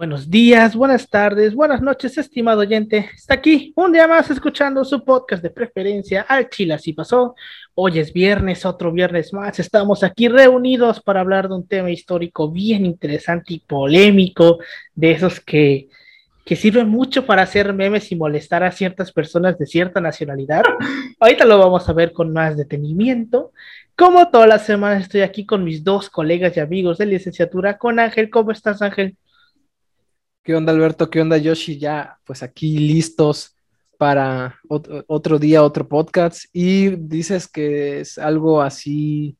Buenos días, buenas tardes, buenas noches, estimado oyente. Está aquí un día más escuchando su podcast de preferencia al Chile así pasó. Hoy es viernes, otro viernes más. Estamos aquí reunidos para hablar de un tema histórico bien interesante y polémico, de esos que, que sirven mucho para hacer memes y molestar a ciertas personas de cierta nacionalidad. Ahorita lo vamos a ver con más detenimiento. Como todas las semanas estoy aquí con mis dos colegas y amigos de licenciatura, con Ángel. ¿Cómo estás, Ángel? ¿Qué onda, Alberto? ¿Qué onda, Yoshi? Ya, pues aquí listos para otro, día, otro podcast. Y dices que es algo así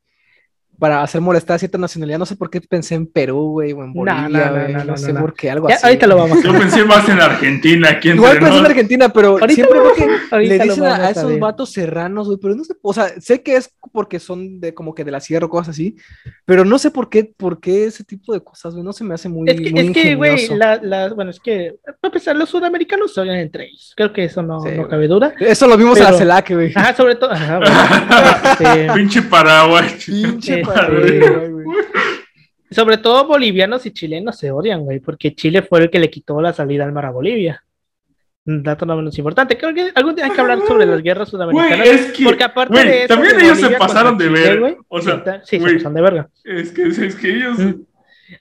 para hacer molestar a cierta nacionalidad. No sé por qué pensé en Perú, güey, o en Bolivia, no, no, sé por qué, algo así. Ahorita lo vamos a Yo pensé más en Argentina. Aquí Igual pensé en Argentina, pero siempre que le dicen a, esos vatos serranos, güey, pero no sé, o sea, sé que es porque son de como que de la sierra o cosas así, pero no sé por qué, por qué ese tipo de cosas, güey, no se me hace muy Es que, es que güey, la, bueno, es que, a pesar, los sudamericanos se odian entre ellos. Creo que eso no, no cabe duda. Eso lo vimos en la CELAC, güey. Ajá, sobre todo. Este, Pinche Paraguay. Pinche Sobre todo bolivianos y chilenos se odian, güey, porque Chile fue el que le quitó la salida al mar a Bolivia. Un dato no menos importante. Creo que algún día hay que hablar sobre las guerras sudamericanas. porque aparte de eso, también ellos se pasaron de ver. o sea, sí, se pasaron de verga. Es que, es que ellos.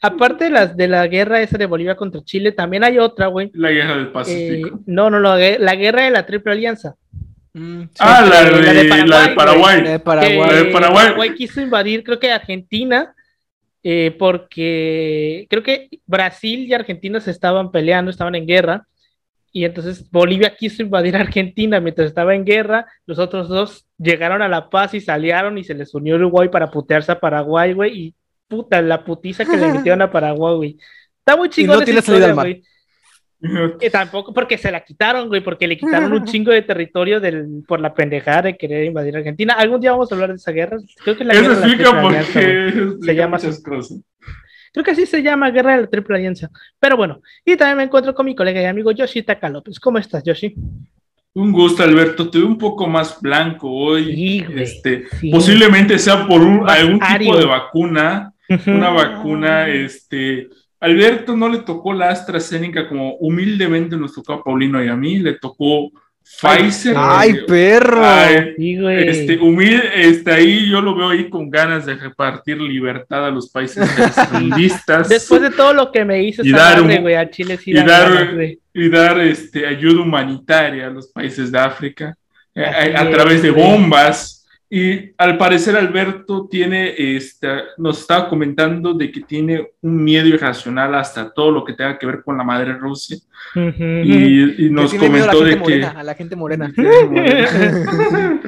Aparte de, las, de la guerra esa de Bolivia contra Chile, también hay otra, güey. La guerra del Pacífico. Eh, no, no, no, la guerra de la Triple Alianza. Mm, ah, la, de, Paraguay. La de Paraguay. Paraguay. quiso invadir, creo que Argentina, eh, porque creo que Brasil y Argentina se estaban peleando, estaban en guerra, y entonces Bolivia quiso invadir Argentina mientras estaba en guerra, los otros dos llegaron a la paz y salieron y se les unió Uruguay para putearse a Paraguay, güey, y puta, la putiza que le metieron a Paraguay, güey. Está muy chingón. no tiene salida al Que tampoco, porque se la quitaron, güey, porque le quitaron un chingo de territorio del, por la pendejada de querer invadir Argentina. Algún día vamos a hablar de esa guerra. Creo que la Eso explica porque se llama Creo que así se llama Guerra de la Triple Alianza. Pero bueno, y también me encuentro con mi colega y amigo Yoshi Taka López. ¿Cómo estás, Yoshi? Un gusto, Alberto. Te veo un poco más blanco hoy. este, Posiblemente sea por algún tipo de vacuna. Una vacuna, este Alberto no le tocó la AstraZeneca como humildemente nos tocó a Paulino y a mí, le tocó Pfizer. ¡Ay, perro! este, humilde, este, ahí yo lo veo ahí con ganas de repartir libertad a los países tercermundistas. Después de todo lo que me hizo y dar, a Chile y dar, y dar este, ayuda humanitaria a los países de África eh, a través de bombas y al parecer Alberto tiene, este, nos estaba comentando de que tiene un miedo irracional hasta todo lo que tenga que ver con la madre Rusia. y, nos comentó de que... a la gente morena.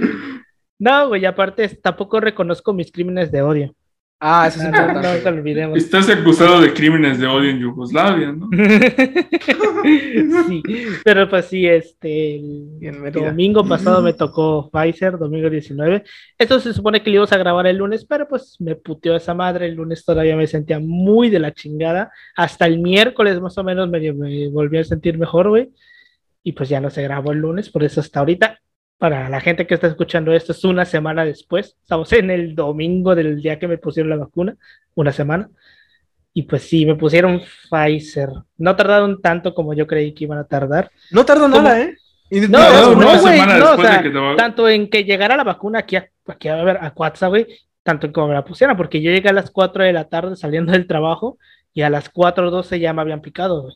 no, güey, aparte tampoco reconozco mis crímenes de odio. Ah, eso es importante. No, olvidemos. Estás acusado de crímenes de odio en Yugoslavia, ¿no? sí, pero pues sí, este, el domingo pasado me tocó Pfizer, domingo 19. Esto se supone que lo íbamos a grabar el lunes, pero pues me puteó esa madre. El lunes todavía me sentía muy de la chingada. Hasta el miércoles más o menos me, me volví a sentir mejor, güey. Y pues ya no se grabó el lunes, por eso hasta ahorita para la gente que está escuchando esto, es una semana después. Estamos en el domingo del día que me pusieron la vacuna, una semana. Y pues sí, me pusieron Pfizer. No tardaron tanto como yo creí que iban a tardar. No tardó nada, ¿eh? No, no, güey, no, o sea, tanto en que llegara la vacuna aquí a, aquí a ver, a Cuatza, güey, tanto en como me la pusieran, porque yo llegué a las 4 de la tarde saliendo del trabajo y a las 4.12 ya me habían picado, güey.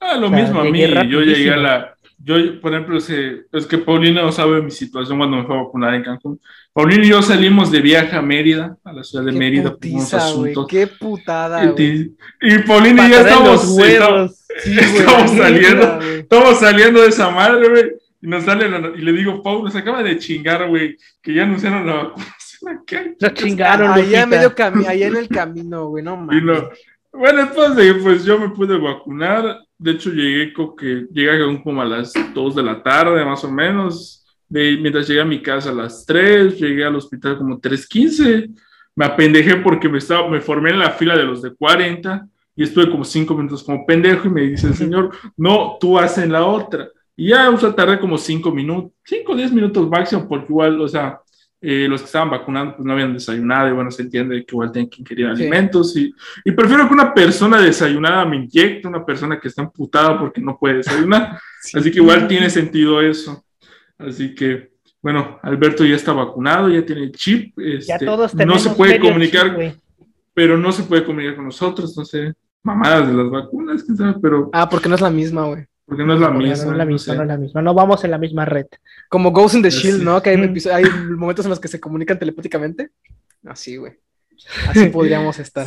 Ah, lo mismo a mí, yo llegué a la, yo, por ejemplo, es que Paulina no sabe mi situación cuando me fue a vacunar en Cancún. Paulina y yo salimos de viaje a Mérida, a la ciudad de Mérida, putiza, asuntos. Qué putada, Y, y Paulina y yo estamos, estamos, saliendo, estamos saliendo de esa madre, güey. Y nos sale y le digo, Paul, nos acaba de chingar, güey, que ya anunciaron la vacunación Nos chingaron, allá, medio allá en el camino, güey, no mames. bueno, entonces, pues yo me pude vacunar de hecho, llegué que llegué como a las 2 de la tarde, más o menos. De, mientras llegué a mi casa a las 3, llegué al hospital como 3.15. Me apendejé porque me, estaba, me formé en la fila de los de 40 y estuve como 5 minutos como pendejo y me dice el señor, no, tú haces la otra. Y ya, o sea, tardé como 5 minutos, 5 o 10 minutos máximo, porque igual, o sea, eh, los que estaban vacunando pues no habían desayunado y bueno, se entiende que igual tienen que ingerir alimentos y, y, prefiero que una persona desayunada me inyecte, una persona que está amputada porque no puede desayunar. Así que igual tiene sentido eso. Así que, bueno, Alberto ya está vacunado, ya tiene el chip. Este, no se puede comunicar, pero no se puede comunicar con nosotros, no sé, mamadas de las vacunas, pero... Ah, porque no es la misma, güey. Porque no es la misma. No es la misma, no, es la misma. No vamos en la misma red. Como Ghost in the Shield, ¿no? Que hay, hay momentos en los que se comunican telepáticamente. Así, güey. Así podríamos estar.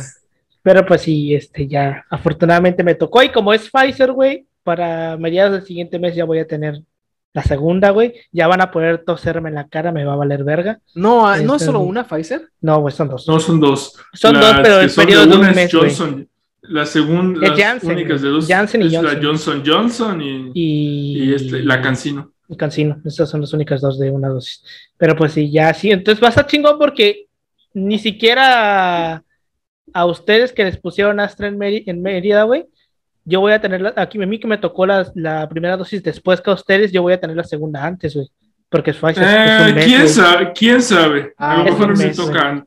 Pero pues sí, este ya afortunadamente me tocó. Y como es Pfizer, güey, para mediados del siguiente mes ya voy a tener la segunda, güey. Ya van a poder toserme en la cara, me va a valer verga. No, ¿no es solo una Pfizer? No, güey, son dos. No, son dos. Son dos, pero el periodo de un mes, Johnson, la segunda, las Janssen, únicas de dos Janssen y es Johnson. la Johnson Johnson y, y, este, la Cancino. Y Cancino, esas son las únicas dos de una dosis. Pero pues sí, ya sí, entonces va a estar chingón porque ni siquiera a ustedes que les pusieron Astra en, en Mérida, güey, yo voy a tener, la, aquí a mí que me tocó la, la, primera dosis después que a ustedes, yo voy a tener la segunda antes, güey. Porque es fácil. Eh, ¿quién, sabe? ¿Quién sabe? a lo ah, mejor me toca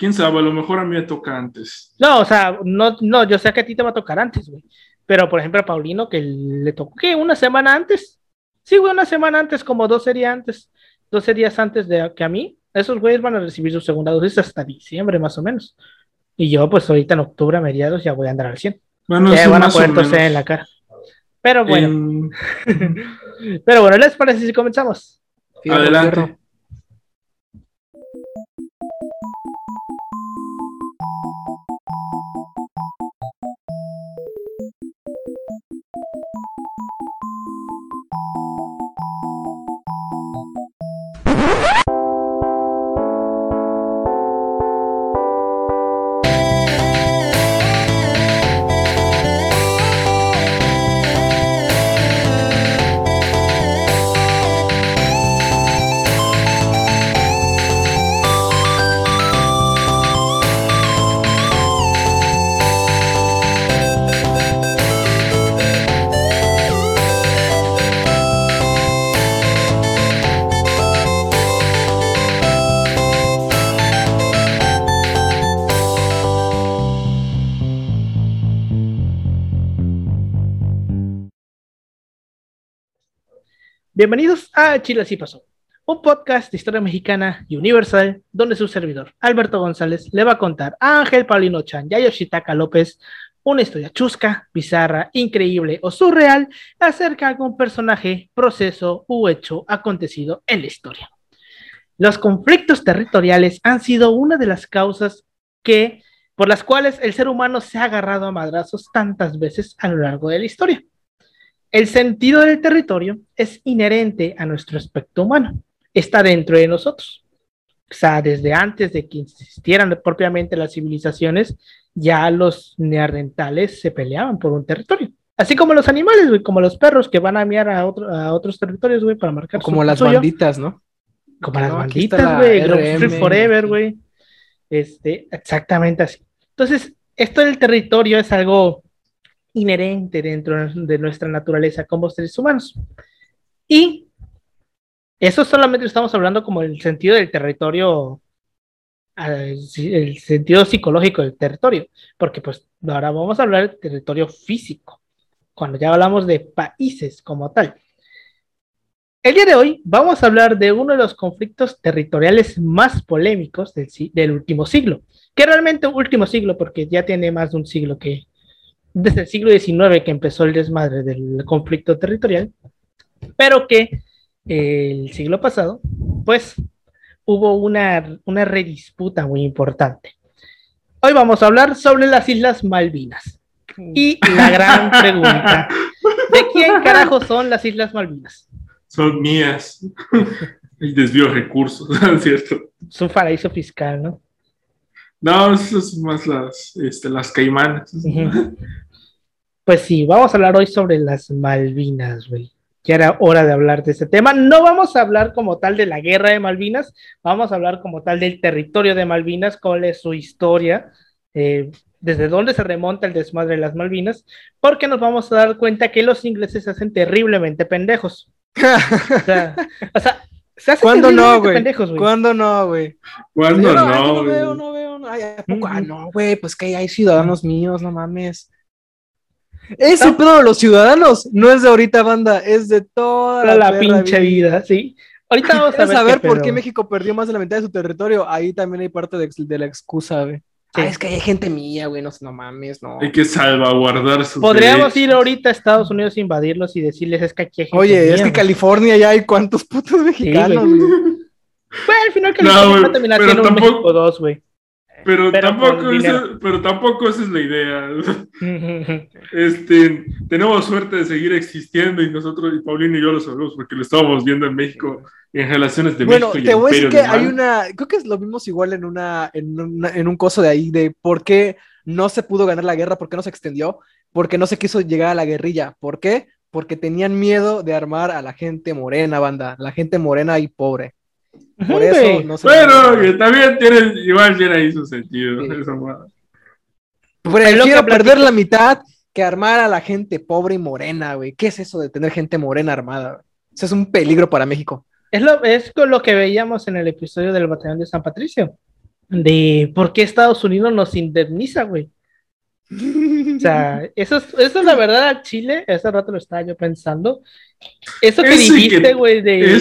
quién sabe, a lo mejor a mí me toca antes. No, o sea, no, no, yo sé que a ti te va a tocar antes, güey. Pero, por ejemplo, a Paulino, que le tocó, ¿qué? ¿Una semana antes? Sí, güey, una semana antes, como dos días antes, dos días antes de que a mí. Esos güeyes van a recibir su segunda dosis hasta diciembre, más o menos. Y yo, pues ahorita en octubre, a mediados, ya voy a andar al 100. Bueno, ya van a poder toser en la cara. Pero bueno. Pero bueno, ¿les parece si comenzamos? Adelante. Bienvenidos a Chile Así Pasó, un podcast de historia mexicana y universal donde su servidor, Alberto González, le va a contar a Ángel Paulino Chan y a Yoshitaka López una historia chusca, bizarra, increíble o surreal acerca de algún personaje, proceso u hecho acontecido en la historia. Los conflictos territoriales han sido una de las causas que, por las cuales el ser humano se ha agarrado a madrazos tantas veces a lo largo de la historia. El sentido del territorio es inherente a nuestro aspecto humano, está dentro de nosotros. O sea, desde antes de que existieran propiamente las civilizaciones, ya los neandertales se peleaban por un territorio. Así como los animales, güey, como los perros que van a miar a, a otros territorios, güey, para marcar. Como las banditas, ¿no? Como las banditas, güey. Free Forever, güey. Este, exactamente así. Entonces, esto del territorio es algo inherente dentro de nuestra naturaleza como seres humanos. Y eso solamente estamos hablando como el sentido del territorio, el sentido psicológico del territorio, porque pues ahora vamos a hablar del territorio físico, cuando ya hablamos de países como tal. El día de hoy vamos a hablar de uno de los conflictos territoriales más polémicos del, del último siglo, que realmente último siglo porque ya tiene más de un siglo que, desde el siglo XIX que empezó el desmadre del conflicto territorial, pero que el siglo pasado, pues hubo una, una redisputa muy importante. Hoy vamos a hablar sobre las Islas Malvinas. Y la gran pregunta, ¿de quién carajo son las Islas Malvinas? Son mías. El desvío de recursos, ¿cierto? Es un paraíso fiscal, ¿no? No, eso son más las, este, las caimanas. Pues sí, vamos a hablar hoy sobre las Malvinas, güey. Ya era hora de hablar de este tema. No vamos a hablar como tal de la guerra de Malvinas, vamos a hablar como tal del territorio de Malvinas, cuál es su historia, eh, desde dónde se remonta el desmadre de las Malvinas, porque nos vamos a dar cuenta que los ingleses se hacen terriblemente pendejos. o sea ¿Cuándo no, güey? ¿Cuándo no, güey? ¿Cuándo no? No veo, no veo. No. Ay, ¿a poco? Ah, no, güey, pues que hay ciudadanos míos, no mames. Ese pedo de los ciudadanos no es de ahorita, banda, es de toda la, pinche vida. sí. Ahorita vamos a ver, saber por qué México perdió más de la mitad de su territorio. Ahí también hay parte de, la excusa, güey. Ah, es que hay gente mía, güey, no, no mames, no. Hay que salvaguardar su. Podríamos ir ahorita a Estados Unidos a invadirlos y decirles es que aquí hay gente Oye, es que California ya hay cuántos putos mexicanos, güey. Bueno, al final California no, va a terminar siendo un México 2, güey. Pero, tampoco esa, pero tampoco esa es la idea. este, tenemos suerte de seguir existiendo y nosotros, y Paulino y yo lo sabemos porque lo estábamos viendo en México en relaciones de México y te voy a decir que hay una, creo que lo vimos igual en una, en, un coso de ahí, de por qué no se pudo ganar la guerra, por qué no se extendió, porque no se quiso llegar a la guerrilla. ¿Por qué? Porque tenían miedo de armar a la gente morena, banda, la gente morena y pobre. Por eso no Pero que también tiene, igual tiene ahí su sentido. Prefiero perder la mitad que armar a la gente pobre y morena, güey. ¿Qué es eso de tener gente morena armada? Eso es un peligro para México. Es lo, es con lo que veíamos en el episodio del batallón de San Patricio. De por qué Estados Unidos nos indemniza, güey. O sea, eso es, eso es la verdad a Chile, ese rato lo estaba yo pensando. Eso que dijiste, güey, de,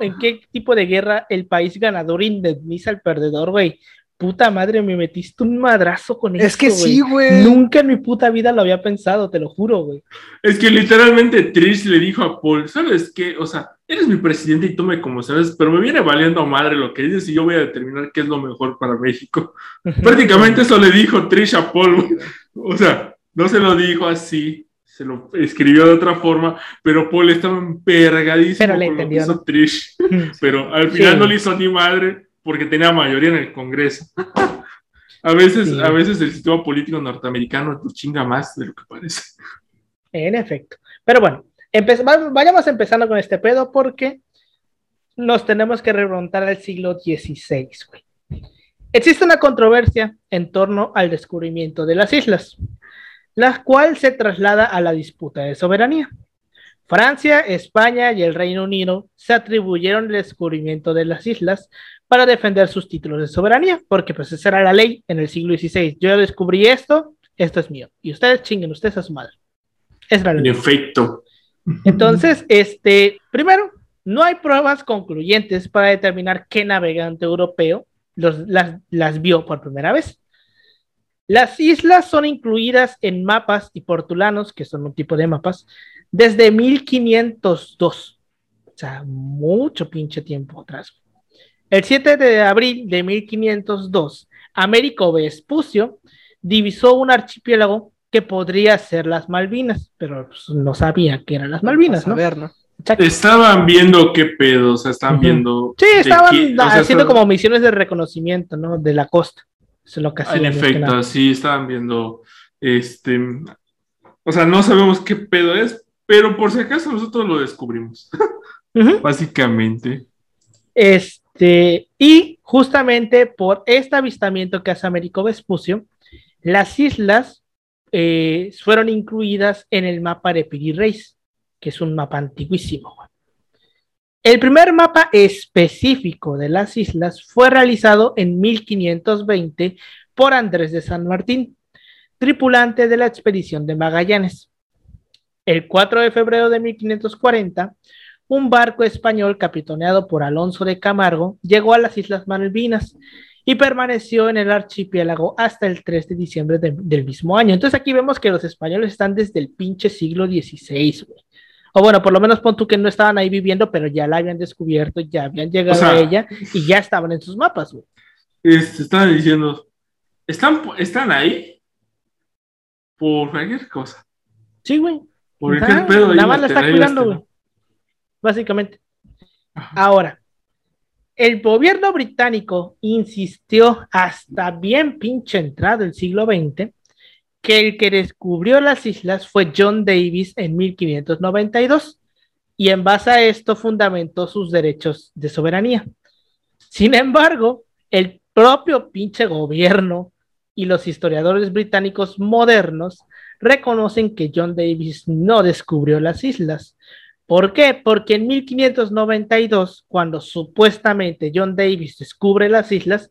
en, qué, tipo de guerra el país ganador indemniza al perdedor, güey. Puta madre, me metiste un madrazo con eso. Es que sí, güey. Nunca en mi puta vida lo había pensado, te lo juro, güey. Es que literalmente Trish le dijo a Paul, ¿sabes qué? O sea, eres mi presidente y tú me como sabes, pero me viene valiendo a madre lo que dices y yo voy a determinar qué es lo mejor para México. Prácticamente eso le dijo Trish a Paul. O sea, no se lo dijo así, se lo escribió de otra forma, pero Paul estaba empergadísimo pero le entendió, lo Trish. pero al final no le hizo ni madre porque tenía mayoría en el Congreso. a veces, a veces el sistema político norteamericano chinga más de lo que parece. En efecto. Pero bueno, vayamos empezando con este pedo porque nos tenemos que remontar al siglo XVI. Existe una controversia en torno al descubrimiento de las islas, la cual se traslada a la disputa de soberanía. Francia, España y el Reino Unido se atribuyeron el descubrimiento de las islas para defender sus títulos de soberanía, porque pues esa era la ley en el siglo XVI. Yo descubrí esto, esto es mío. Y ustedes chinguen, ustedes a su madre. Es la ley. En efecto. Entonces, este, primero, no hay pruebas concluyentes para determinar qué navegante europeo las, las vio por primera vez. Las islas son incluidas en mapas y portulanos, que son un tipo de mapas, desde 1502. O sea, mucho pinche tiempo atrás. El 7 de abril de 1502, Américo Vespucio divisó un archipiélago que podría ser las Malvinas, pero pues, no sabía que eran las Malvinas, ¿no? ¿no? Estaban viendo qué pedo, o sea, estaban viendo. Sí, estaban haciendo como misiones de reconocimiento, ¿no? De la costa. Eso es lo que hacían. En efecto, sí, estaban viendo. Este. O sea, no sabemos qué pedo es, pero por si acaso nosotros lo descubrimos. Básicamente. Es, este, y justamente por este avistamiento que hace Américo Vespucio, las islas eh, fueron incluidas en el mapa de Piri Reis, que es un mapa antiguísimo. El primer mapa específico de las islas fue realizado en 1520 por Andrés de San Martín, tripulante de la expedición de Magallanes. El 4 de febrero de 1540, un barco español capitaneado por Alonso de Camargo llegó a las Islas Malvinas y permaneció en el archipiélago hasta el 3 de diciembre del mismo año. Entonces aquí vemos que los españoles están desde el pinche siglo XVI, O bueno, por lo menos pon tú que no estaban ahí viviendo, pero ya la habían descubierto, ya habían llegado a ella y ya estaban en sus mapas, güey. Este, estaban diciendo, ¿están, ¿están ahí? Por cualquier cosa. Sí, güey. Por pedo. Nada más la está cuidando, güey básicamente. Ahora, el gobierno británico insistió hasta bien pinche entrado el siglo XX que el que descubrió las islas fue John Davis en 1592 y en base a esto fundamentó sus derechos de soberanía. Sin embargo, el propio pinche gobierno y los historiadores británicos modernos reconocen que John Davis no descubrió las islas, ¿Por qué? Porque en 1592, cuando supuestamente John Davis descubre las islas,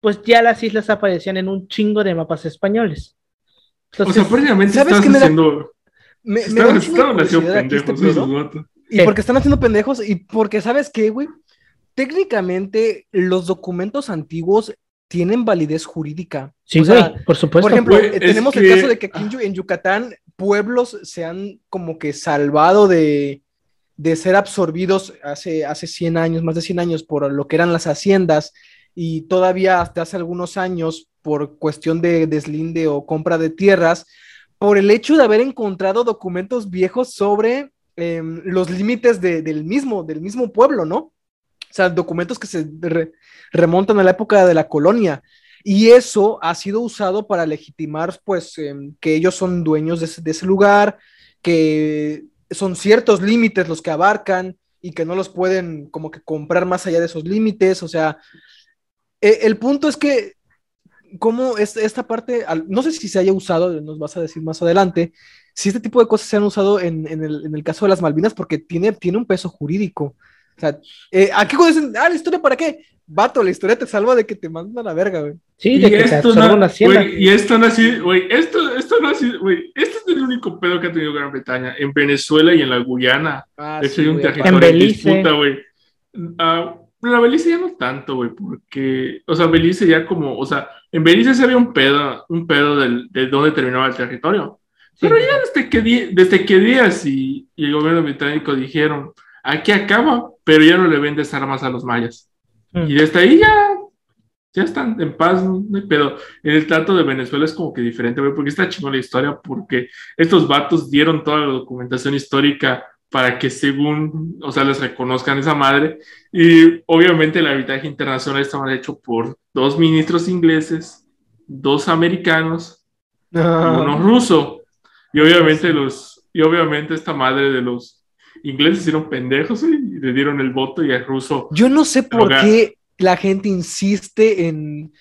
pues ya las islas aparecían en un chingo de mapas españoles. O sea, prácticamente ¿sabes estás haciendo... Me, están, haciendo pendejos este Y porque están haciendo pendejos y porque, ¿sabes qué, güey? Técnicamente, los documentos antiguos tienen validez jurídica. Sí, por supuesto. Por ejemplo, tenemos el caso de que aquí en Yucatán pueblos se han como que salvado de, de ser absorbidos hace, hace 100 años, más de 100 años, por lo que eran las haciendas y todavía hasta hace algunos años por cuestión de deslinde o compra de tierras, por el hecho de haber encontrado documentos viejos sobre em, los límites del, mismo, del mismo pueblo, ¿no? O sea, documentos que se remontan a la época de la colonia. Y eso ha sido usado para legitimar, pues, em, que ellos son dueños de ese, lugar, que son ciertos límites los que abarcan y que no los pueden como que comprar más allá de esos límites. O sea, e, el punto es que, como es, esta parte, no sé si se haya usado, nos vas a decir más adelante, si este tipo de cosas se han usado en, el, en el, caso de las Malvinas, porque tiene, tiene un peso jurídico. O sea, eh, ¿a qué dicen? Ah, la historia para qué? Vato, la historia te salva de que te mandan a la verga, güey. Sí, de que esto te no, Y esto no así, güey, esto, esto no así, güey, este es el único pedo que ha tenido Gran Bretaña, en Venezuela y en la Guyana. Ah, sí, hay un territorio en, Belice. disputa, güey. Uh, la Belice ya no tanto, güey, porque, o sea, Belice ya como, o sea, en Belice se había un pedo, un pedo del, de dónde terminaba el territorio. Pero ya desde que, desde que Díaz y, y el gobierno británico dijeron, aquí acaba, pero ya no le vendes armas a los mayas. Mm. Y desde ahí ya, ya están en paz, pero en el trato de Venezuela es como que diferente, porque está chingón la historia, porque estos vatos dieron toda la documentación histórica para que según, o sea, les reconozcan esa madre. Y obviamente el arbitraje internacional estaba hecho por dos ministros ingleses, dos americanos y uno ruso. Y obviamente los, y obviamente esta madre de los ingleses hicieron pendejos y le dieron el voto y al ruso. Yo no sé por qué la gente insiste en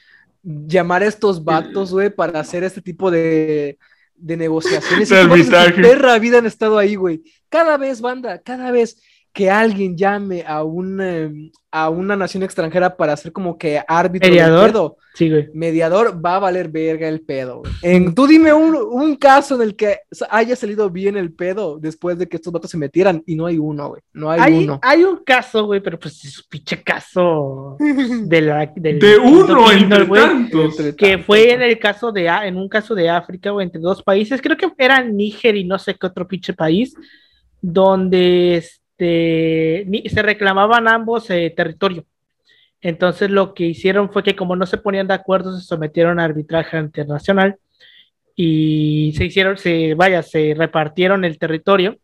llamar a estos vatos, güey, para hacer este tipo de, de negociaciones. y perra vida han estado ahí, güey. Cada vez, banda, cada vez que alguien llame a un, em, a una nación extranjera para hacer como que árbitro mediador, pedo, sí, güey. mediador, va a valer verga el pedo. En, tú dime un, un, caso en el que haya salido bien el pedo después de que estos vatos se metieran y no hay uno, güey. No hay, uno. Hay un caso, güey, pero pues es un pinche caso de, la, de uno entre tantos. Que fue en el caso de, en un caso de África, güey, entre dos países, creo que era Níger y no sé qué otro pinche país, donde este, se reclamaban ambos eh, territorio. Entonces lo que hicieron fue que como no se ponían de acuerdo, se sometieron a arbitraje internacional y se hicieron, se, vaya, se repartieron el territorio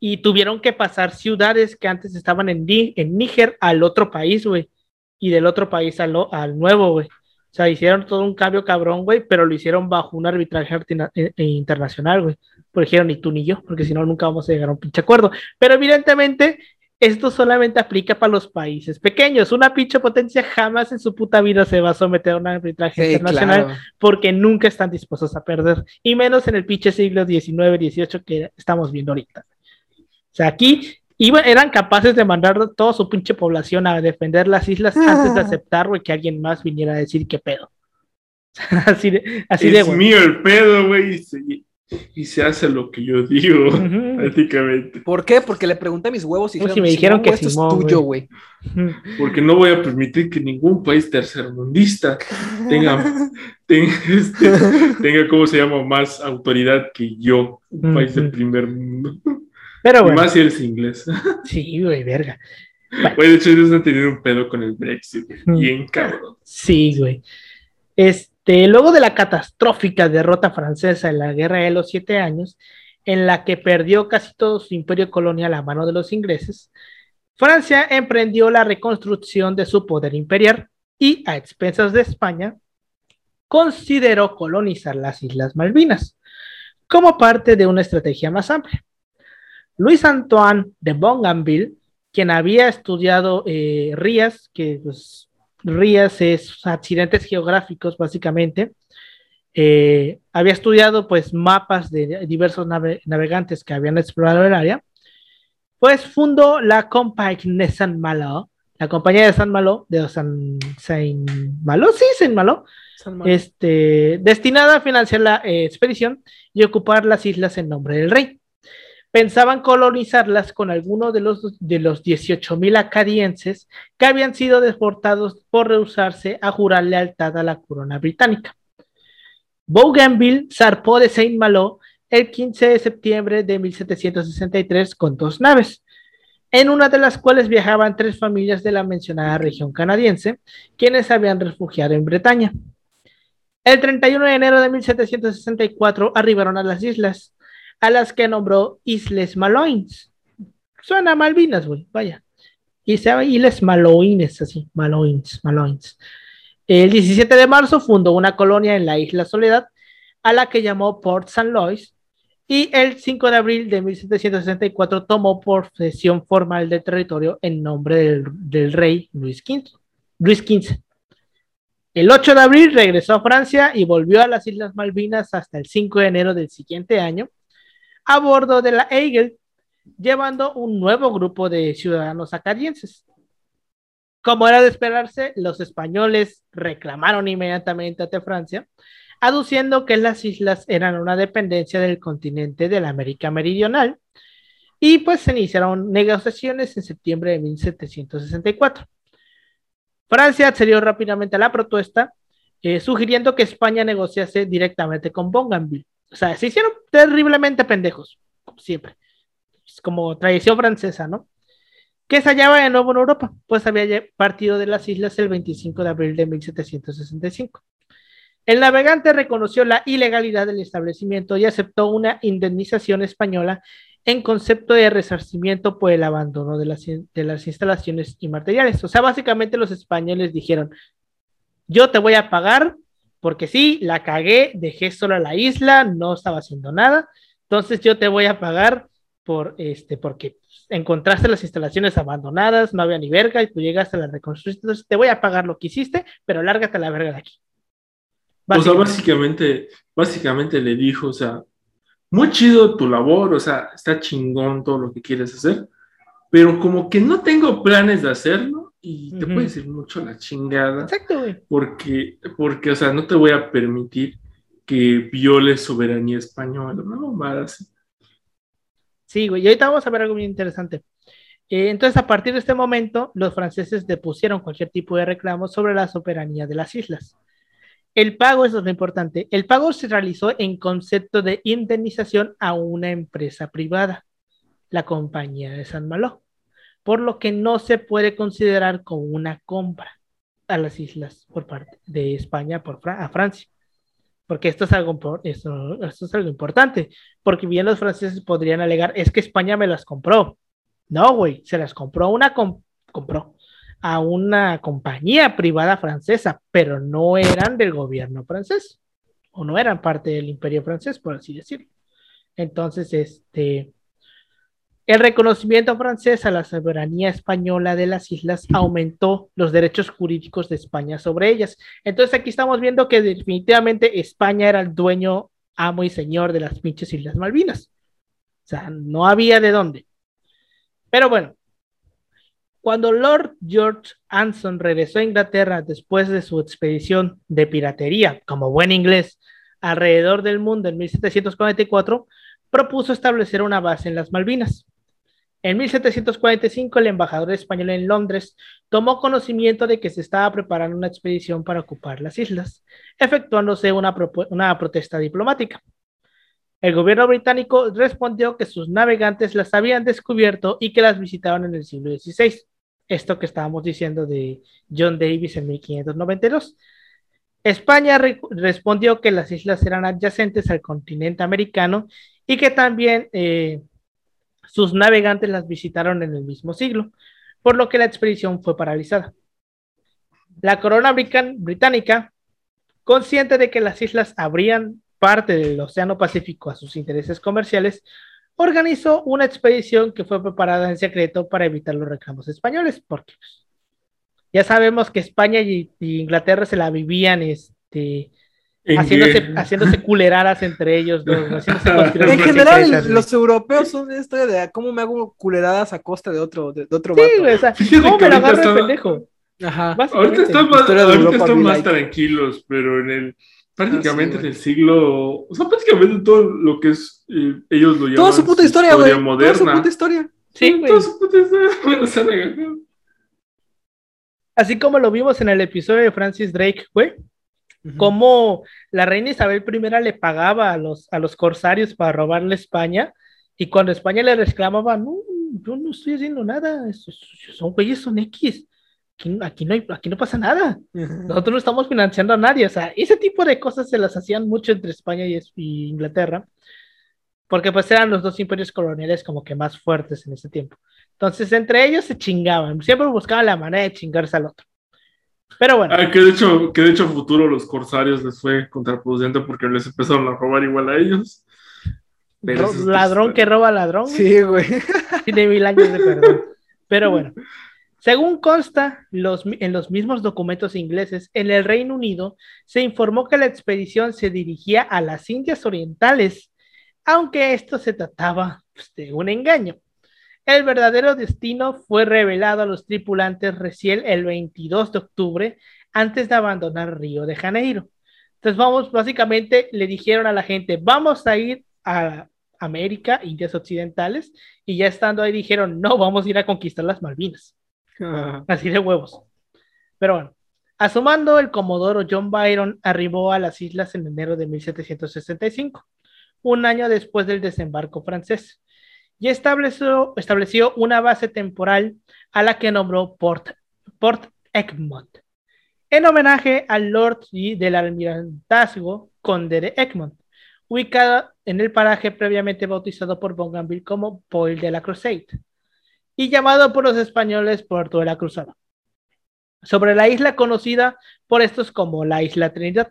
y tuvieron que pasar ciudades que antes estaban en, en Níger al otro país, güey, y del otro país al, al nuevo, güey. O sea, hicieron todo un cambio cabrón, güey, pero lo hicieron bajo un arbitraje eh, internacional, güey. Por dijeron ni tú ni yo, porque si no, nunca vamos a llegar a un pinche acuerdo. Pero evidentemente, esto solamente aplica para los países pequeños. Una pinche potencia jamás en su puta vida se va a someter a un arbitraje internacional porque nunca están dispuestos a perder. Y menos en el pinche siglo XIX, XVIII que estamos viendo ahorita. O sea, aquí eran capaces de mandar toda su pinche población a defender las islas antes de aceptar, que alguien más viniera a decir qué pedo. así de, así es mío el pedo, güey, y, se hace lo que yo digo, prácticamente. ¿Por qué? Porque le pregunté a mis huevos y me dijeron que esto es tuyo, güey. Porque no voy a permitir que ningún país tercermundista tenga, tenga, este, tenga, ¿cómo se llama?, más autoridad que yo, un país del primer mundo. Pero bueno. más si eres inglés. Sí, güey, verga. Güey, de hecho, ellos han tenido un pedo con el Brexit. Bien cabrón. Sí, güey. Este, luego de la catastrófica derrota francesa en la Guerra de los Siete Años, en la que perdió casi todo su imperio colonial a mano de los ingleses, Francia emprendió la reconstrucción de su poder imperial y, a expensas de España, consideró colonizar las Islas Malvinas como parte de una estrategia más amplia. Luis Antoine de Bougainville, quien había estudiado eh, RIAS, que pues, RIAS es accidentes geográficos básicamente, eh, había estudiado pues mapas de diversos navegantes que habían explorado el área. Pues fundó la Compañía de San Malo, la compañía de San Malo, de San, Saint Malo, sí, San Malo, Este, destinada a financiar la eh, expedición y ocupar las islas en nombre del rey. Pensaban colonizarlas con alguno de los, de los 18.000 acadienses que habían sido deportados por rehusarse a jurar lealtad a la corona británica. Bougainville zarpó de Saint Malo el 15 de septiembre de 1763 con dos naves, en una de las cuales viajaban tres familias de la mencionada región canadiense, quienes habían refugiado en Bretaña. El 31 de enero de 1764 arribaron a las islas, a las que nombró Isles Maloins. Suena a Malvinas, güey, vaya. Y se llama Isles Maloines, así, Maloins, Maloins. El 17 de marzo fundó una colonia en la isla Soledad, a la que llamó Port St. Louis, y el 5 de abril de 1764 tomó posesión formal del territorio en nombre del, rey Luis XV. Luis XV. El 8 de abril regresó a Francia y volvió a las Islas Malvinas hasta el 5 de enero del siguiente año a bordo de la Eagle, llevando un nuevo grupo de ciudadanos acadienses. Como era de esperarse, los españoles reclamaron inmediatamente ante Francia aduciendo que las islas eran una dependencia del continente de la América Meridional, y pues se iniciaron negociaciones en septiembre de 1764. Francia accedió rápidamente a la propuesta, eh, sugiriendo que España negociase directamente con Bougainville. O sea, se hicieron terriblemente pendejos, como siempre. Como tradición francesa, ¿no? Que se hallaba de nuevo en Europa, pues había partido de las islas el 25 de abril de 1765. El navegante reconoció la ilegalidad del establecimiento y aceptó una indemnización española en concepto de resarcimiento por el abandono de las, de las instalaciones y materiales. O sea, básicamente los españoles dijeron, yo te voy a pagar porque sí, la cagué, dejé sola la isla, no estaba haciendo nada, entonces yo te voy a pagar por este, porque encontraste las instalaciones abandonadas, no había ni verga y tú llegaste a la reconstrucción, entonces te voy a pagar lo que hiciste, pero lárgate a la verga de aquí. O sea, básicamente, básicamente le dijo, o sea, muy chido tu labor, o sea, está chingón todo lo que quieres hacer, pero como que no tengo planes de hacerlo y te puede decir mucho la chingada. Exacto, güey. Porque, porque, o sea, no te voy a permitir que viole soberanía española, ¿no? Más Sí, güey, y ahorita vamos a ver algo muy interesante. Eh, entonces, a partir de este momento, los franceses depusieron cualquier tipo de reclamo sobre la soberanía de las islas. El pago, eso es lo importante, el pago se realizó en concepto de indemnización a una empresa privada, la compañía de San Malo, por lo que no se puede considerar como una compra a las islas por parte de España por a Francia. Porque esto es, algo, esto, esto es algo importante, porque bien los franceses podrían alegar, es que España me las compró. No, güey, se las compró una, compró a una compañía privada francesa, pero no eran del gobierno francés, o no eran parte del imperio francés, por así decirlo. Entonces, este, el reconocimiento francés a la soberanía española de las islas aumentó los derechos jurídicos de España sobre ellas. Entonces aquí estamos viendo que definitivamente España era el dueño, amo y señor de las pinches Islas Malvinas. O sea, no había de dónde. Pero bueno, cuando Lord George Anson regresó a Inglaterra después de su expedición de piratería, como buen inglés, alrededor del mundo en 1744, propuso establecer una base en las Malvinas. En 1745, el embajador español en Londres tomó conocimiento de que se estaba preparando una expedición para ocupar las islas, efectuándose una, protesta diplomática. El gobierno británico respondió que sus navegantes las habían descubierto y que las visitaban en el siglo XVI. Esto que estábamos diciendo de John Davis en 1592. España respondió que las islas eran adyacentes al continente americano y que también eh, sus navegantes las visitaron en el mismo siglo, por lo que la expedición fue paralizada. La corona británica, consciente de que las islas habrían parte del Océano Pacífico a sus intereses comerciales, organizó una expedición que fue preparada en secreto para evitar los reclamos españoles, porque pues, ya sabemos que España y, Inglaterra se la vivían este, haciéndose, haciéndose, culeradas entre ellos en general, los europeos son esta de cómo me hago culeradas a costa de otro, de, otro sí, vato. ¿cómo me lo agarro el pendejo? Ajá. Ahorita están más, ahorita están más tranquilos, pero en el prácticamente ah, en el siglo, o sea, prácticamente todo lo que es, eh, ellos lo llaman Toda su puta historia, güey. Toda su puta historia. Sí, güey. Toda su puta historia. Así como lo vimos en el episodio de Francis Drake, güey. Como la reina Isabel I le pagaba a los, a los corsarios para robarle España, y cuando España le reclamaba, no, yo no estoy haciendo nada, son güeyes, son X aquí, no, hay, aquí no pasa nada. Nosotros no estamos financiando a nadie. O sea, ese tipo de cosas se las hacían mucho entre España y, Inglaterra, porque pues eran los dos imperios coloniales como que más fuertes en ese tiempo. Entonces, entre ellos se chingaban, siempre buscaban la manera de chingarse al otro. Pero bueno. Ah, que de hecho, que de hecho, futuro los corsarios les fue contraproducente porque les empezaron a robar igual a ellos. ladrón que roba ladrón. Sí, güey. Tiene mil años de perdón. Pero bueno. Según consta en los mismos documentos ingleses, en el Reino Unido se informó que la expedición se dirigía a las Indias Orientales, aunque esto se trataba pues, de un engaño. El verdadero destino fue revelado a los tripulantes recién el 22 de octubre, antes de abandonar Río de Janeiro. Entonces, vamos, básicamente le dijeron a la gente, vamos a ir a América, Indias Occidentales, y ya estando ahí dijeron, no, vamos a ir a conquistar las Malvinas. Así de huevos. Pero bueno, a su mando, el comodoro John Byron arribó a las islas en enero de 1765, un año después del desembarco francés, y estableció, estableció una base temporal a la que nombró Port, Port Egmont, en homenaje al Lord del Almirantazgo Conde de Egmont, ubicada en el paraje previamente bautizado por Bougainville como Poil de la Crusade y llamado por los españoles Puerto de la Cruzada, sobre la isla conocida por estos como la Isla Trinidad,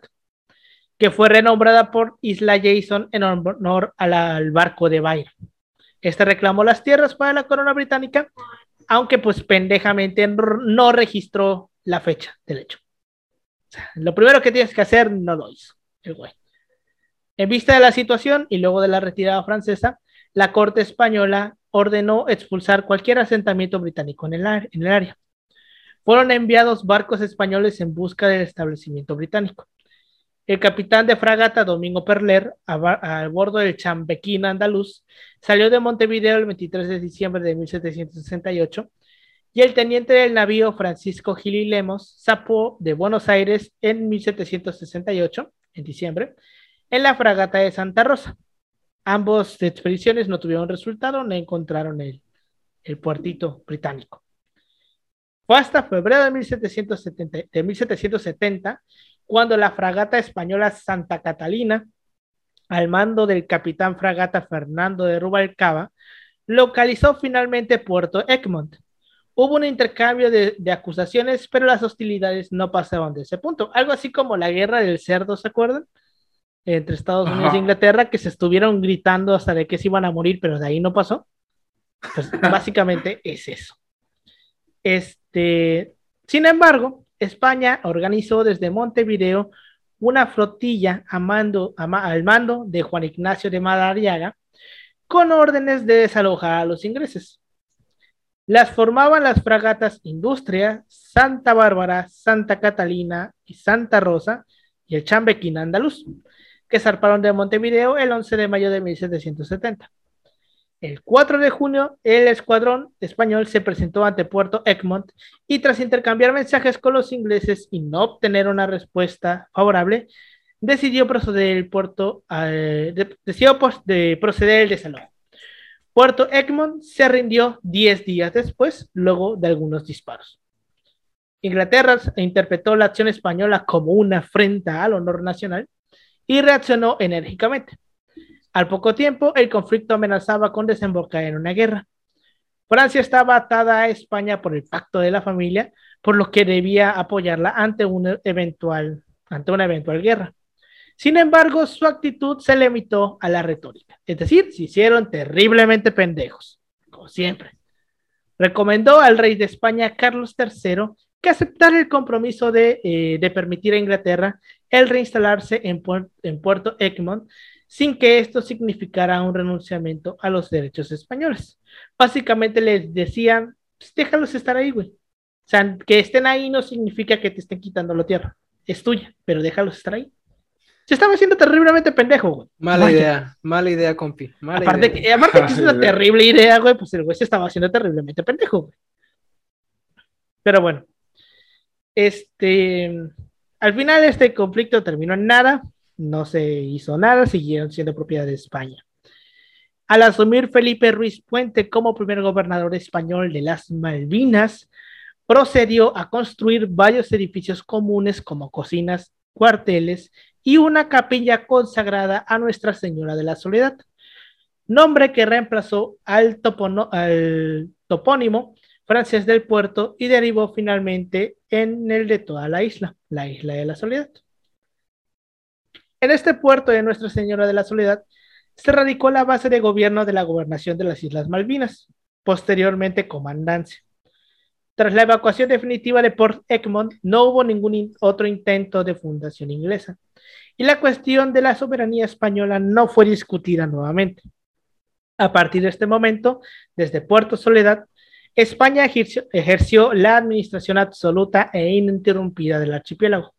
que fue renombrada por Isla Jason en honor al barco de Byron. Este reclamó las tierras para la corona británica, aunque pues pendejamente no registró la fecha del hecho. lo primero que tienes que hacer no lo hizo el güey. En vista de la situación y luego de la retirada francesa, la corte española ordenó expulsar cualquier asentamiento británico en el, área. Fueron enviados barcos españoles en busca del establecimiento británico. El capitán de fragata Domingo Perler, a, bordo del Chambequín andaluz, salió de Montevideo el 23 de diciembre de 1768 y el teniente del navío Francisco Gili Lemos zapó de Buenos Aires en 1768, en diciembre, en la fragata de Santa Rosa. Ambos expediciones no tuvieron resultado, no encontraron el, el puertito británico. Fue hasta febrero de 1770, de 1770 cuando la fragata española Santa Catalina, al mando del capitán fragata Fernando de Rubalcaba, localizó finalmente Puerto Egmont. Hubo un intercambio de, de, acusaciones, pero las hostilidades no pasaban de ese punto. Algo así como la guerra del cerdo, ¿se acuerdan? entre Estados Unidos e Inglaterra que se estuvieron gritando hasta de que se iban a morir, pero de ahí no pasó. Pues básicamente es eso. Este, sin embargo, España organizó desde Montevideo una flotilla al mando de Juan Ignacio de Madariaga con órdenes de desalojar a los ingleses. Las formaban las fragatas Industria, Santa Bárbara, Santa Catalina y Santa Rosa y el Chambequín andaluz, que zarparon de Montevideo el 11 de mayo de 1770. El 4 de junio, el escuadrón español se presentó ante Puerto Egmont y tras intercambiar mensajes con los ingleses y no obtener una respuesta favorable, decidió proceder el puerto, eh, decidió de proceder el desalojo. Puerto Egmont se rindió 10 días después, luego de algunos disparos. Inglaterra interpretó la acción española como una afrenta al honor nacional y reaccionó enérgicamente. Al poco tiempo, el conflicto amenazaba con desembocar en una guerra. Francia estaba atada a España por el pacto de la familia, por lo que debía apoyarla ante una eventual, guerra. Sin embargo, su actitud se limitó a la retórica, es decir, se hicieron terriblemente pendejos, como siempre. Recomendó al rey de España, Carlos III, que aceptar el compromiso de, eh, permitir a Inglaterra el reinstalarse en Puerto Egmont sin que esto significara un renunciamiento a los derechos españoles. Básicamente les decían, pues, déjalos estar ahí, güey. O sea, que estén ahí no significa que te estén quitando la tierra. Es tuya, pero déjalos estar ahí. Se estaba haciendo terriblemente pendejo, güey. Mala idea, mala idea, compi. aparte, Que, aparte que es una terrible idea, güey, pues el güey se estaba haciendo terriblemente pendejo, güey. Pero bueno, este, al final este conflicto terminó en nada, no se hizo nada, siguieron siendo propiedad de España. Al asumir Felipe Ruiz Puente como primer gobernador español de las Malvinas, procedió a construir varios edificios comunes como cocinas, cuarteles y una capilla consagrada a Nuestra Señora de la Soledad, nombre que reemplazó al, al topónimo francés del puerto y derivó finalmente en el de toda la isla, la isla de la Soledad. En este puerto de Nuestra Señora de la Soledad se radicó la base de gobierno de la gobernación de las Islas Malvinas, posteriormente comandancia. Tras la evacuación definitiva de Port Egmont, no hubo ningún otro intento de fundación inglesa, y la cuestión de la soberanía española no fue discutida nuevamente. A partir de este momento, desde Puerto Soledad, España ejerció, la administración absoluta e ininterrumpida del archipiélago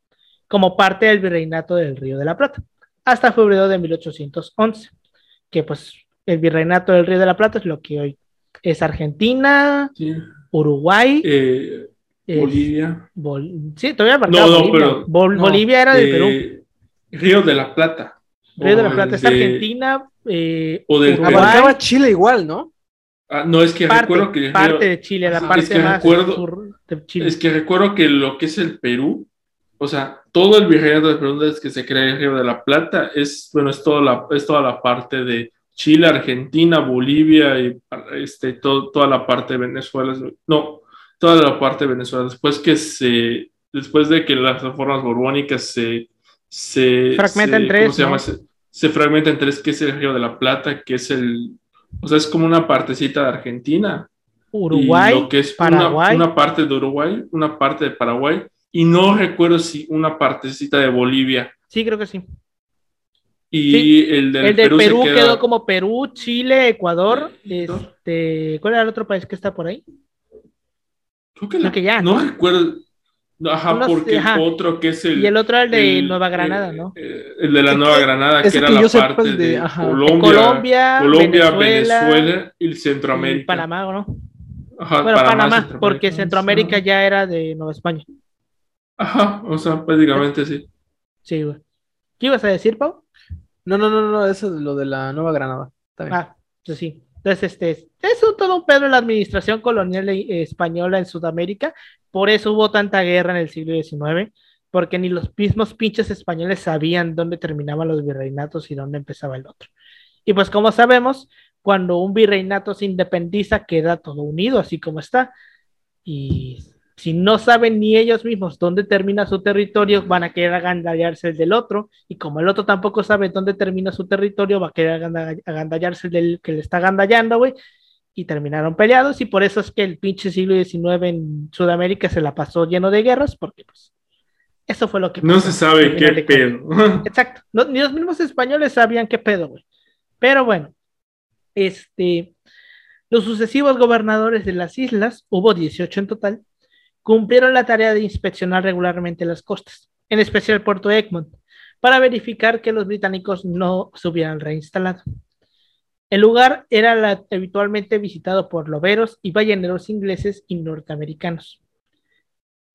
como parte del virreinato del Río de la Plata, hasta febrero de 1811, que pues el virreinato del Río de la Plata es lo que hoy es Argentina, Uruguay, eh, Bolivia. sí, todavía no, no, Pero, Bolivia era del Perú. Eh, Río de la Plata. Río de la Plata es Argentina, eh, o del Uruguay. Chile igual, ¿no? Ah, no, es que recuerdo que... Parte de Chile, la parte más sur de Chile. Es que recuerdo que lo que es el Perú o sea, todo el virreinato de desde que se crea el Río de la Plata es, bueno, es toda la, es toda la parte de Chile, Argentina, Bolivia y este, toda la parte de Venezuela. No, toda la parte de Venezuela. Después que se, después de que las reformas borbónicas se, se en tres. Se, llama? Se, fragmenta en tres, que es el Río de la Plata, que es el, o sea, es como una partecita de Argentina. Uruguay, lo que es Paraguay. Una, una parte de Uruguay, una parte de Paraguay y no recuerdo si una partecita de Bolivia. Sí, creo que sí. Y el del el de Perú, quedó como Perú, Chile, Ecuador. Este, ¿Cuál era el otro país que está por ahí? Creo que, ya. No, recuerdo. Ajá, porque otro que es el. Y el otro era el de Nueva Granada, ¿no? Eh, el de la Nueva Granada, que era la parte de, Colombia, Colombia, Venezuela, y Centroamérica. Y Panamá, ¿no? Ajá, bueno, Panamá porque Centroamérica ya era de Nueva España. Ajá, o sea, prácticamente sí. Sí, güey. ¿Qué ibas a decir, Pau? No, no, no, no, eso es lo de la Nueva Granada. Ah, pues sí. Entonces, este, es todo un pedo en la administración colonial e, española en Sudamérica. Por eso hubo tanta guerra en el siglo XIX, porque ni los mismos pinches españoles sabían dónde terminaban los virreinatos y dónde empezaba el otro. Y pues como sabemos, cuando un virreinato se independiza, queda todo unido, así como está. Y si no saben ni ellos mismos dónde termina su territorio, van a querer agandallarse el del otro, y como el otro tampoco sabe dónde termina su territorio, va a querer agandallarse el del que le está agandallando, güey, y terminaron peleados, y por eso es que el pinche siglo XIX en Sudamérica se la pasó lleno de guerras, porque pues eso fue lo que... No se sabe qué pedo. Exacto, ni los mismos españoles sabían qué pedo, güey. Pero bueno, este... Los sucesivos gobernadores de las islas, hubo 18 en total, cumplieron la tarea de inspeccionar regularmente las costas, en especial Puerto Egmont, para verificar que los británicos no se hubieran reinstalado. El lugar era habitualmente visitado por loberos y balleneros ingleses y norteamericanos.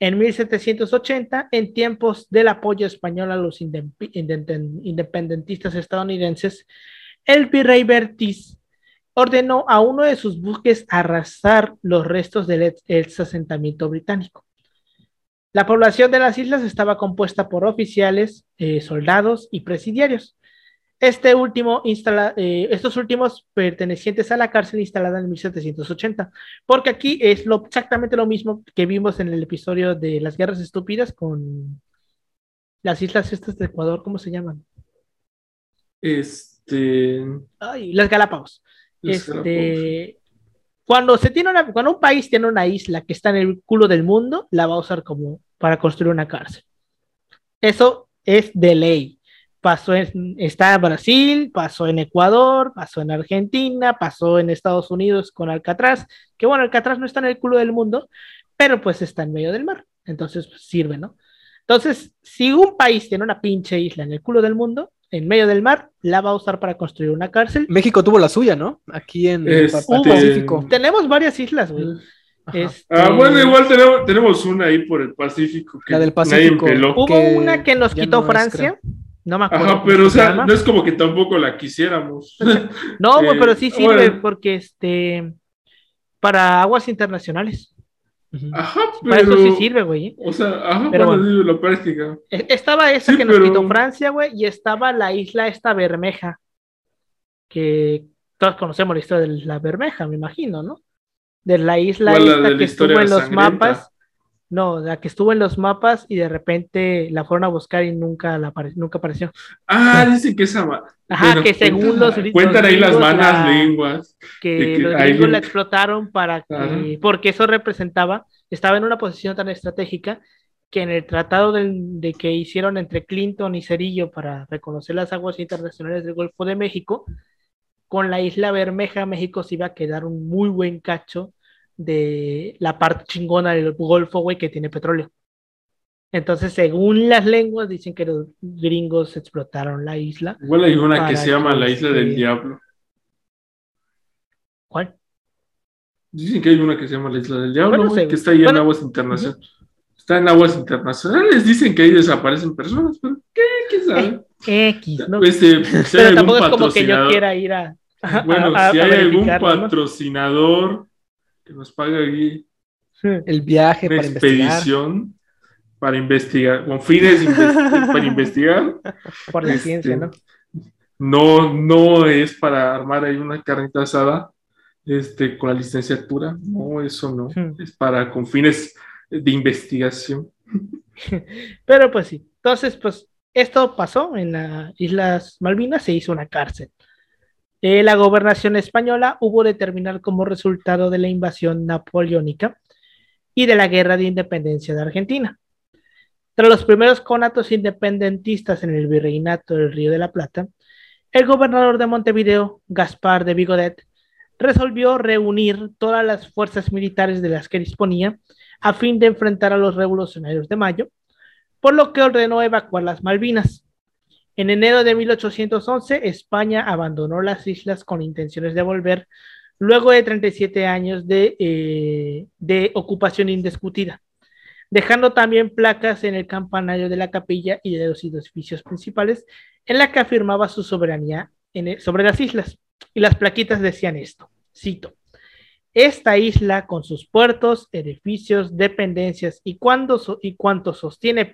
En 1780, en tiempos del apoyo español a los independentistas estadounidenses, el virrey Bertis ordenó a uno de sus buques arrasar los restos del ex asentamiento británico. La población de las islas estaba compuesta por oficiales, eh, soldados y presidiarios. Este último eh, estos últimos pertenecientes a la cárcel instalada en 1780, porque aquí es lo, exactamente lo mismo que vimos en el episodio de las guerras estúpidas con las islas estas de Ecuador, ¿cómo se llaman? Este. Ay, las Galápagos. Este, cuando se tiene una, cuando un país tiene una isla que está en el culo del mundo, la va a usar como para construir una cárcel. Eso es de ley. Pasó en, está en Brasil, pasó en Ecuador, pasó en Argentina, pasó en Estados Unidos con Alcatraz, que bueno, Alcatraz no está en el culo del mundo, pero pues está en medio del mar, entonces pues, sirve, ¿no? Entonces, si un país tiene una pinche isla en el culo del mundo, en medio del mar, la va a usar para construir una cárcel. México tuvo la suya, ¿no? Aquí en el Pacífico. Tenemos varias islas, güey. Este... Ah, bueno, igual tenemos, tenemos, una ahí por el Pacífico. la del Pacífico. Hubo una que nos quitó Francia. No me acuerdo. Ajá, pero o sea, no es como que tampoco la quisiéramos. No, güey, pero sí sirve porque este para aguas internacionales. Ajá, pero... Para eso sí sirve, güey. O sea, ajá, pero bueno, la práctica. E, estaba esa que nos quitó Francia, güey, y estaba la isla esta Bermeja, que todos conocemos la historia de la Bermeja, me imagino, ¿no? De la isla esta que estuvo en los mapas. No, la que estuvo en los mapas y de repente la fueron a buscar y nunca, la nunca apareció. Ah, dice que esa. Ajá, que según los. Cuentan ahí las malas lenguas. Que, los gringos la explotaron para que. Porque eso representaba. Estaba en una posición tan estratégica que en el tratado de, que hicieron entre Clinton y Cerillo para reconocer las aguas internacionales del Golfo de México, con la isla Bermeja, México se iba a quedar un muy buen cacho de la parte chingona del Golfo, güey, que tiene petróleo. Entonces, según las lenguas, dicen que los gringos explotaron la isla. Igual hay una que se llama la isla del diablo. ¿Cuál? Dicen que hay una que se llama la isla del diablo, que está ahí en aguas internacionales. Está en aguas internacionales, dicen que ahí desaparecen personas, pero ¿qué? ¿Qué sabe? Eh, X, ¿no? Este, pero tampoco es como que yo quiera ir a. bueno, si hay algún patrocinador que nos paga aquí el viaje para expedición para investigar, con fines para investigar. Por la ciencia, ¿no? No, no es para armar ahí una carnita asada este, con la licenciatura. No, eso no. Es para con fines de investigación. Pero pues sí. Entonces, pues esto pasó en las Islas Malvinas, se hizo una cárcel. Eh, la gobernación española hubo de terminar como resultado de la invasión napoleónica y de la guerra de independencia de Argentina. Tras los primeros conatos independentistas en el virreinato del Río de la Plata, el gobernador de Montevideo, Gaspar de Vigodet, resolvió reunir todas las fuerzas militares de las que disponía a fin de enfrentar a los revolucionarios de Mayo, por lo que ordenó evacuar las Malvinas. En enero de 1811, España abandonó las islas con intenciones de volver luego de 37 años de, eh, de ocupación indiscutida, dejando también placas en el campanario de la capilla y de los edificios principales en la que afirmaba su soberanía sobre las islas. Y las plaquitas decían esto, cito, esta isla con sus puertos, edificios, dependencias y, cuando y cuanto sostiene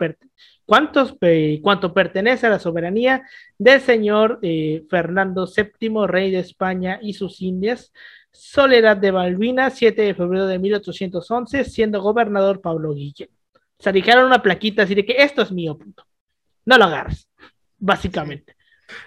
cuántos, cuanto pertenece a la soberanía del señor eh, Fernando VII, rey de España y sus Indias, Soledad de Malvina, 7 de febrero de 1811, siendo gobernador Pablo Guillén. O sea, dijeron una plaquita así de que esto es mío, punto. No lo agarres, básicamente.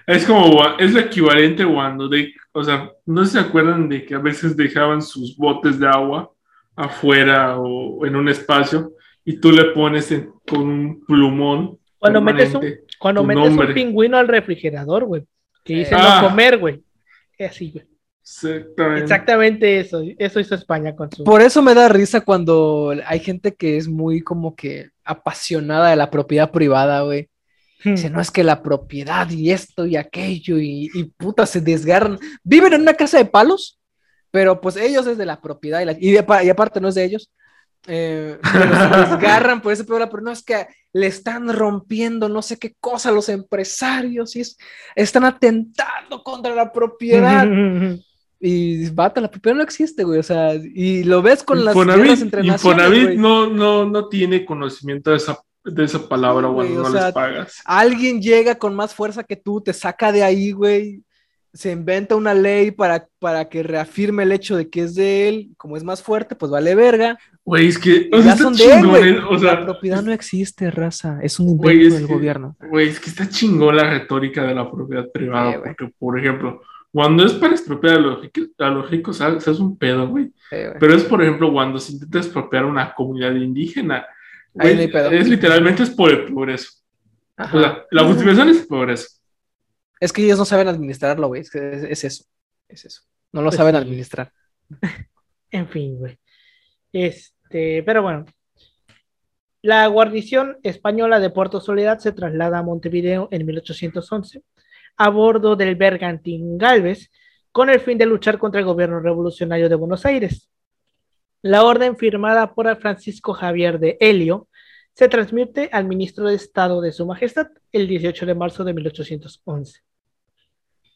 Es como, es lo equivalente cuando, de, o sea, no se acuerdan de que a veces dejaban sus botes de agua afuera o en un espacio y tú le pones con un plumón. Cuando metes un, cuando metes un pingüino al refrigerador, güey, que dice no ah. comer, güey. Es así, güey. Exactamente. Exactamente eso, eso hizo España con su... Por eso me da risa cuando hay gente que es muy como que apasionada de la propiedad privada, güey. Dice, no es que la propiedad y esto y aquello y, y puta se desgarran. Viven en una casa de palos, pero pues ellos es de la propiedad y, y, aparte no es de ellos. Eh, pero se desgarran por ese problema, pero no es que le están rompiendo no sé qué cosa a los empresarios y es, están atentando contra la propiedad. Y bata, la propiedad no existe, güey. O sea, y lo ves con las guerras entre naciones, no, no, no tiene conocimiento de esa de esa palabra cuando no les pagas. Alguien llega con más fuerza que tú, te saca de ahí, güey. Se inventa una ley para, para que reafirme el hecho de que es de él. Como es más fuerte, pues vale verga. Güey, es que. ya son de él, güey. O sea, la propiedad no existe, raza. Es un invento del gobierno. Güey, es que está chingón la retórica de la propiedad privada. porque, por ejemplo, Cuando es para expropiar a los, a los ricos, es un pedo, güey. Pero es, por ejemplo, cuando se intenta expropiar una comunidad indígena, es literalmente es por el progreso. la justificación es por eso. Es que ellos no saben administrarlo, güey. Es, es, eso. Es eso. No lo pues saben administrar. en fin, güey. Este, pero bueno. La guarnición española de Puerto Soledad se traslada a Montevideo en 1811 a bordo del Bergantín Galvez con el fin de luchar contra el gobierno revolucionario de Buenos Aires. La orden firmada por Francisco Javier de Helio se transmite al ministro de Estado de Su Majestad el 18 de marzo de 1811.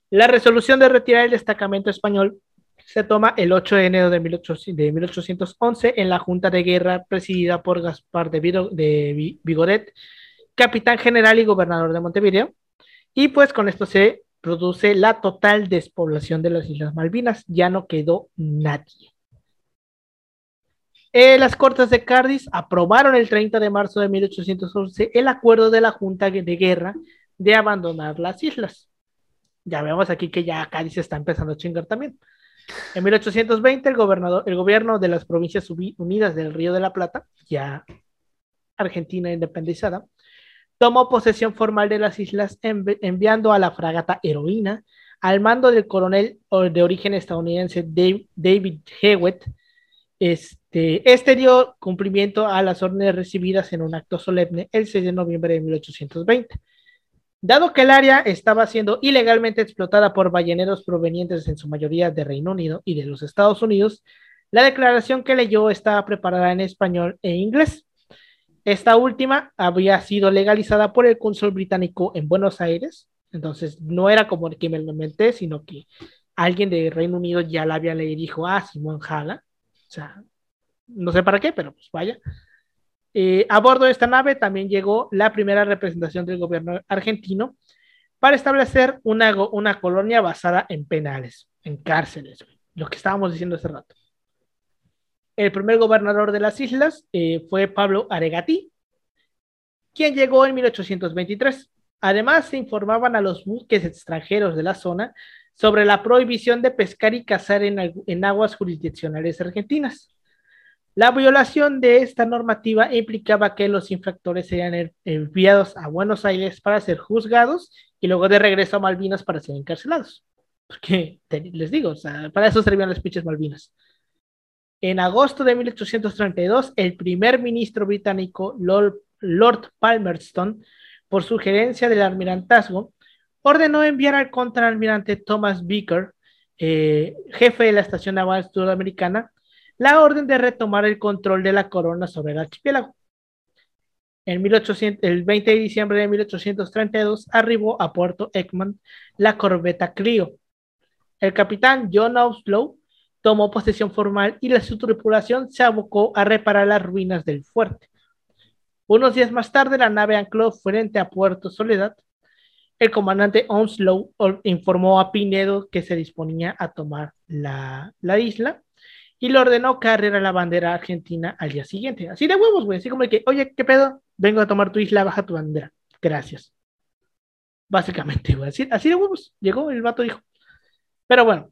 La resolución de retirar el destacamento español se toma el 8 de enero de, 1811 en la Junta de Guerra presidida por Gaspar de, de Vigoret, capitán general y gobernador de Montevideo, y pues con esto se produce la total despoblación de las Islas Malvinas, ya no quedó nadie. Eh, las Cortes de Cádiz aprobaron el 30 de marzo de 1811 el acuerdo de la Junta de Guerra de abandonar las islas. Ya vemos aquí que ya Cádiz está empezando a chingar también. En 1820 el, gobernador, el gobierno de las provincias unidas del Río de la Plata, ya Argentina independizada, tomó posesión formal de las islas enviando a la fragata Heroína al mando del coronel de origen estadounidense David Hewitt. Este, este dio cumplimiento a las órdenes recibidas en un acto solemne el 6 de noviembre de 1820. Dado que el área estaba siendo ilegalmente explotada por balleneros provenientes en su mayoría de Reino Unido y de los Estados Unidos, la declaración que leyó estaba preparada en español e inglés. Esta última había sido legalizada por el cónsul británico en Buenos Aires, entonces no era como el que me lo inventé, sino que alguien de Reino Unido ya la había leído y dijo, ah, Simón Jala. O sea, no sé para qué, pero pues vaya. Eh, a bordo de esta nave también llegó la primera representación del gobierno argentino para establecer una, una colonia basada en penales, en cárceles, lo que estábamos diciendo hace rato. El primer gobernador de las islas eh, fue Pablo Aregati, quien llegó en 1823. Además, se informaban a los buques extranjeros de la zona sobre la prohibición de pescar y cazar en, aguas jurisdiccionales argentinas. La violación de esta normativa implicaba que los infractores serían enviados a Buenos Aires para ser juzgados y luego de regreso a Malvinas para ser encarcelados. Porque les digo, para eso servían las pinches Malvinas. En agosto de 1832, el primer ministro británico Lord, Palmerston, por sugerencia del almirantazgo, ordenó enviar al contraalmirante Thomas Beaker, eh, jefe de la estación naval sudamericana, la orden de retomar el control de la corona sobre el archipiélago. En el 20 de diciembre de 1832 arribó a Puerto Ekman la corbeta Clio. El capitán John Oslow tomó posesión formal y la, su tripulación se abocó a reparar las ruinas del fuerte. Unos días más tarde, la nave ancló frente a Puerto Soledad. El comandante Onslow informó a Pinedo que se disponía a tomar la, isla y le ordenó cargar la bandera argentina al día siguiente. Así de huevos, güey. Así como que, oye, ¿qué pedo? Vengo a tomar tu isla, baja tu bandera. Gracias. Básicamente, güey. Así, así de huevos. Llegó, el vato dijo. Pero bueno,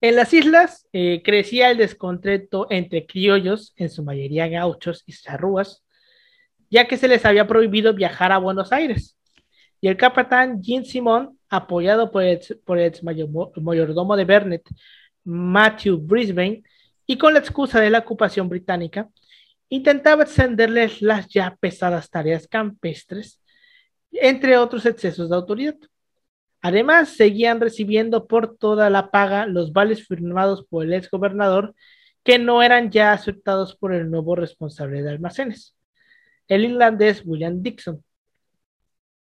en las islas eh, crecía el descontento entre criollos, en su mayoría gauchos y charrúas, ya que se les había prohibido viajar a Buenos Aires. Y el capitán Jean Simon, apoyado por el, por el mayordomo de Bernet, Matthew Brisbane, y con la excusa de la ocupación británica, intentaba extenderles las ya pesadas tareas campestres, entre otros excesos de autoridad. Además, seguían recibiendo por toda la paga los vales firmados por el ex gobernador que no eran ya aceptados por el nuevo responsable de almacenes, el irlandés William Dixon.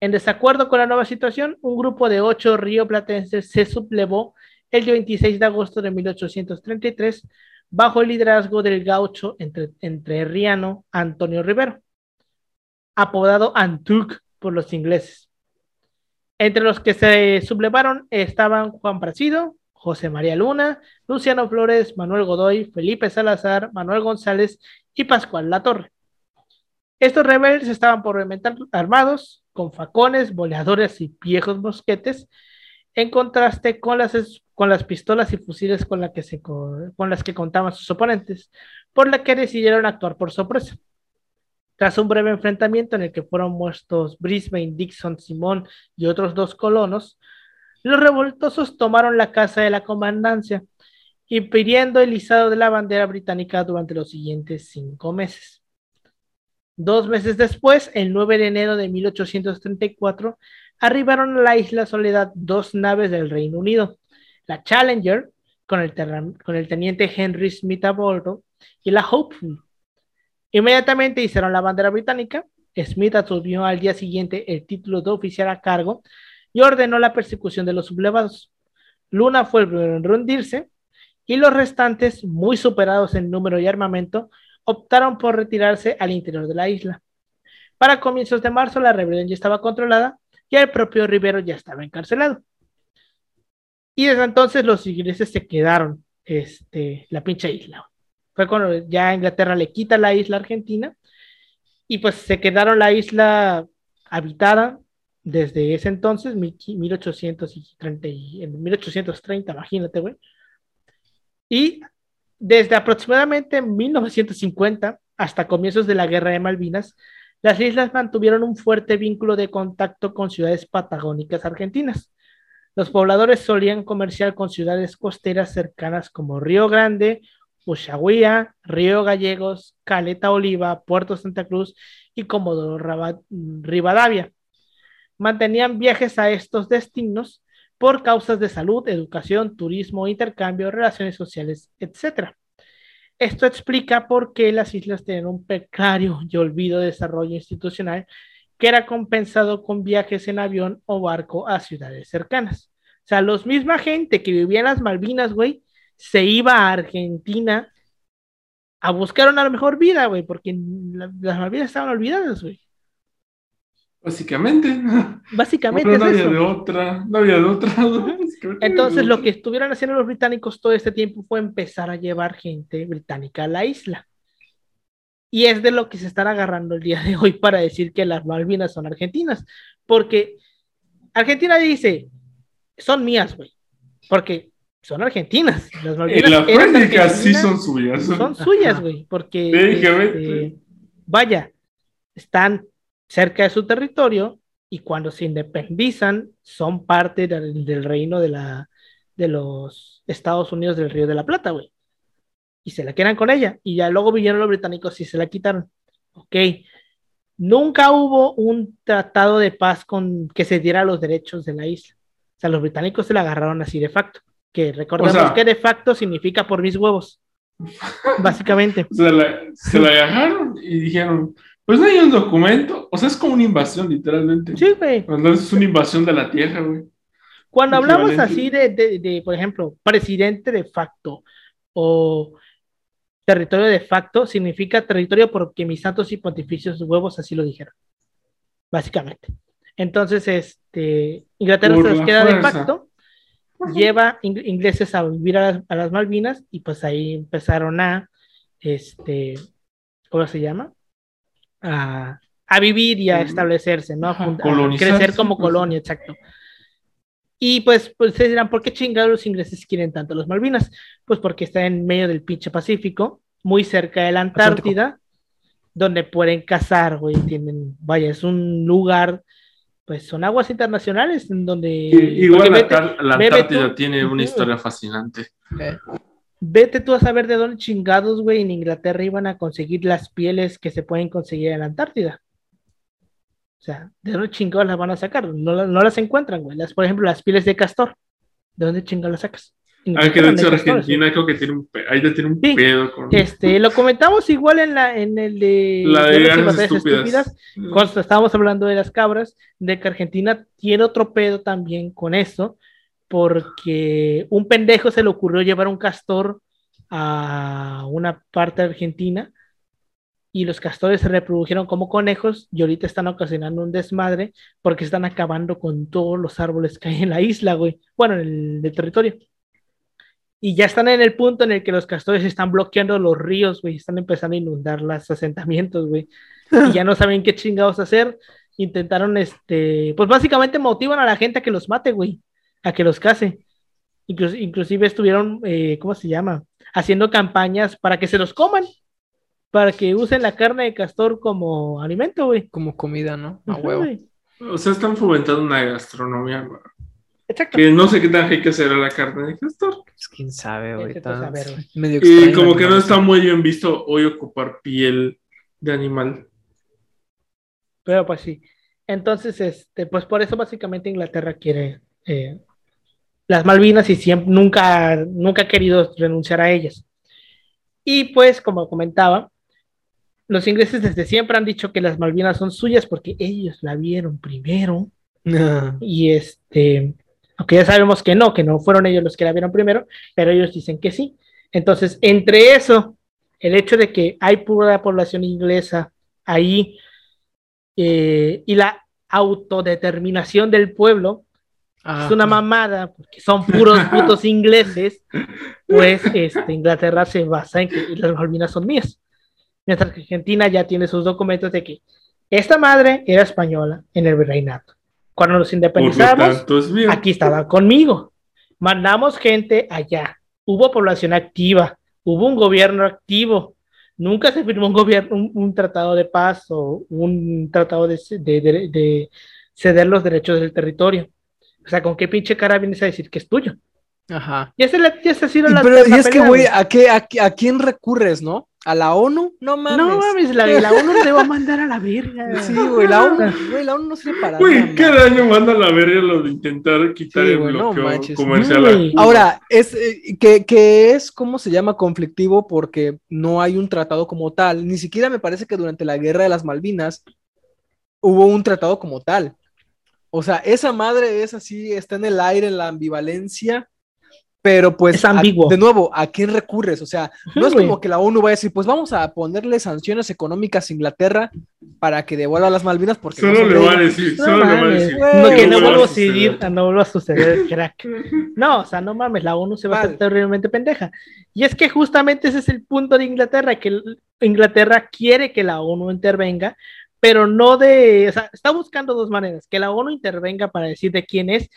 En desacuerdo con la nueva situación, un grupo de ocho rioplatenses se sublevó el 26 de agosto de 1833 bajo el liderazgo del gaucho entre, entrerriano Antonio Rivero, apodado Antuc por los ingleses. Entre los que se sublevaron estaban Juan Prasido, José María Luna, Luciano Flores, Manuel Godoy, Felipe Salazar, Manuel González y Pascual Latorre. Estos rebeldes estaban por armados, con facones, boleadores y viejos mosquetes, en contraste con las, con las pistolas y fusiles con, que se, con las que contaban sus oponentes, por la que decidieron actuar por sorpresa. Tras un breve enfrentamiento en el que fueron muertos Brisbane, Dixon, Simón y otros dos colonos, los revoltosos tomaron la casa de la comandancia, impidiendo el izado de la bandera británica durante los siguientes cinco meses. Dos meses después, el 9 de enero de 1834, arribaron a la isla Soledad dos naves del Reino Unido, la Challenger, con el, teniente Henry Smith a bordo, y la Hopeful. Inmediatamente hicieron la bandera británica, Smith asumió al día siguiente el título de oficial a cargo y ordenó la persecución de los sublevados. Luna fue el primero en rendirse y los restantes, muy superados en número y armamento, optaron por retirarse al interior de la isla. Para comienzos de marzo la rebelión ya estaba controlada y el propio Rivero ya estaba encarcelado. Y desde entonces los ingleses se quedaron este, la pinche isla. Fue cuando ya Inglaterra le quita la isla argentina y pues se quedaron la isla habitada desde ese entonces, 1830, en 1830, imagínate, güey. Y desde aproximadamente 1950 hasta comienzos de la Guerra de Malvinas, las islas mantuvieron un fuerte vínculo de contacto con ciudades patagónicas argentinas. Los pobladores solían comerciar con ciudades costeras cercanas como Río Grande, Ushuaia, Río Gallegos, Caleta Oliva, Puerto Santa Cruz y Comodoro Rivadavia. Mantenían viajes a estos destinos por causas de salud, educación, turismo, intercambio, relaciones sociales, etc. Esto explica por qué las islas tienen un precario y olvido desarrollo institucional que era compensado con viajes en avión o barco a ciudades cercanas. O sea, los misma gente que vivía en las Malvinas, güey, se iba a Argentina a buscar una mejor vida, güey, porque las Malvinas estaban olvidadas, güey. Básicamente. Básicamente. no había de otra, no había de otra. Entonces, lo que estuvieron haciendo los británicos todo este tiempo fue empezar a llevar gente británica a la isla. Y es de lo que se están agarrando el día de hoy para decir que las Malvinas son argentinas. Porque Argentina dice, son mías, güey. Porque son argentinas. Las Malvinas en la práctica sí son suyas. Son suyas, güey. Porque, este, vaya, están cerca de su territorio y cuando se independizan son parte del, reino de, la, de los Estados Unidos del Río de la Plata, güey. Y se la quedan con ella. Y ya luego vinieron los británicos y se la quitaron. Ok. Nunca hubo un tratado de paz con que se diera los derechos de la isla. O sea, los británicos se la agarraron así de facto. Que recordemos que de facto significa por mis huevos. Básicamente. Se la, se la agarraron y dijeron, pues no hay un documento, o sea, es como una invasión, literalmente. Sí, güey. Cuando es una invasión de la tierra, güey. Cuando hablamos así de, de, por ejemplo, presidente de facto o territorio de facto, significa territorio porque mis santos y pontificios huevos así lo dijeron. Básicamente. Entonces, este, Inglaterra se les queda de facto, lleva ingleses a vivir a las, a las Malvinas y pues ahí empezaron a, este, ¿cómo se llama? A, vivir y a establecerse, ¿no? A, crecer como colonia, exacto. Y pues, pues ustedes dirán, ¿por qué chingados los ingleses quieren tanto los Malvinas? Pues porque está en medio del pinche Pacífico, muy cerca de la Antártida, donde pueden cazar, güey, tienen, vaya, es un lugar, pues son aguas internacionales en donde... igual la, Antártida tiene una historia fascinante. Eh, Vete tú a saber de dónde chingados, güey, en Inglaterra iban a conseguir las pieles que se pueden conseguir en la Antártida. O sea, ¿de dónde chingados las van a sacar? No, no las encuentran, güey. Las, por ejemplo, las pieles de castor. ¿De dónde chingados las sacas? Ah, que de hecho Argentina creo que tiene un, ahí tiene un pedo con... Este, lo comentamos igual en, la, en el de... La de, las estúpidas. Cuando estábamos hablando de las cabras, de que Argentina tiene otro pedo también con eso, porque un pendejo se le ocurrió llevar un castor a una parte de Argentina y los castores se reprodujeron como conejos y ahorita están ocasionando un desmadre porque están acabando con todos los árboles que hay en la isla, güey. Bueno, en el, territorio. Y ya están en el punto en el que los castores están bloqueando los ríos, güey. Están empezando a inundar los asentamientos, güey. Y ya no saben qué chingados hacer. Intentaron, este, pues básicamente motivan a la gente a que los mate, güey a que los case. inclusive estuvieron, eh, ¿cómo se llama? Haciendo campañas para que se los coman, para que usen la carne de castor como alimento, güey. Como comida, ¿no? A huevo. O sea, están fomentando una gastronomía, güey. Exacto. Que no sé qué tan hay que hacer a la carne de castor. Pues quién sabe, güey. y como que no está muy bien visto hoy ocupar piel de animal. Pero pues sí. Entonces, este, pues por eso básicamente Inglaterra quiere eh, las Malvinas y siempre, nunca, nunca ha querido renunciar a ellas. Y pues, como comentaba, los ingleses desde siempre han dicho que las Malvinas son suyas porque ellos la vieron primero. Y este, aunque ya sabemos que no, que no fueron ellos los que la vieron primero, pero ellos dicen que sí. Entonces, entre eso, el hecho de que hay pura población inglesa ahí eh, y la autodeterminación del pueblo, es una mamada, porque son puros putos ingleses, pues este, Inglaterra se basa en que las Malvinas son mías. Mientras que Argentina ya tiene sus documentos de que esta madre era española en el virreinato. Cuando nos independizamos, aquí estaba conmigo. Mandamos gente allá. Hubo población activa, hubo un gobierno activo. Nunca se firmó un, gobierno, un, tratado de paz o un tratado de, de ceder los derechos del territorio. O sea, ¿con qué pinche cara vienes a decir que es tuyo? Ajá. Y esa, ha sido la. Pero, y es que, güey, ¿a, qué, a, quién recurres, no? ¿A la ONU? No mames. No mames, la, la ONU te va a mandar a la verga. Sí, güey, la ONU, güey, la ONU no sirve para Güey, cada año manda a la verga lo de intentar quitar el bloqueo comercial. Ahora, es eh, que, que es, ¿cómo se llama? Conflictivo porque no hay un tratado como tal. Ni siquiera me parece que durante la guerra de las Malvinas hubo un tratado como tal. O sea, esa madre es así, está en el aire, en la ambivalencia, pero pues, es ambiguo. de nuevo, ¿a quién recurres? O sea, no es como que la ONU va a decir, pues vamos a ponerle sanciones económicas a Inglaterra para que devuelva las Malvinas porque solo le va a decir, solo le va a decir. No, que no vuelva a suceder, no vuelva a suceder, crack. No, o sea, no mames, la ONU se va a hacer terriblemente pendeja. Y es que justamente ese es el punto de Inglaterra, que Inglaterra quiere que la ONU intervenga pero no de, o sea, está buscando dos maneras, que la ONU intervenga para decir de quién es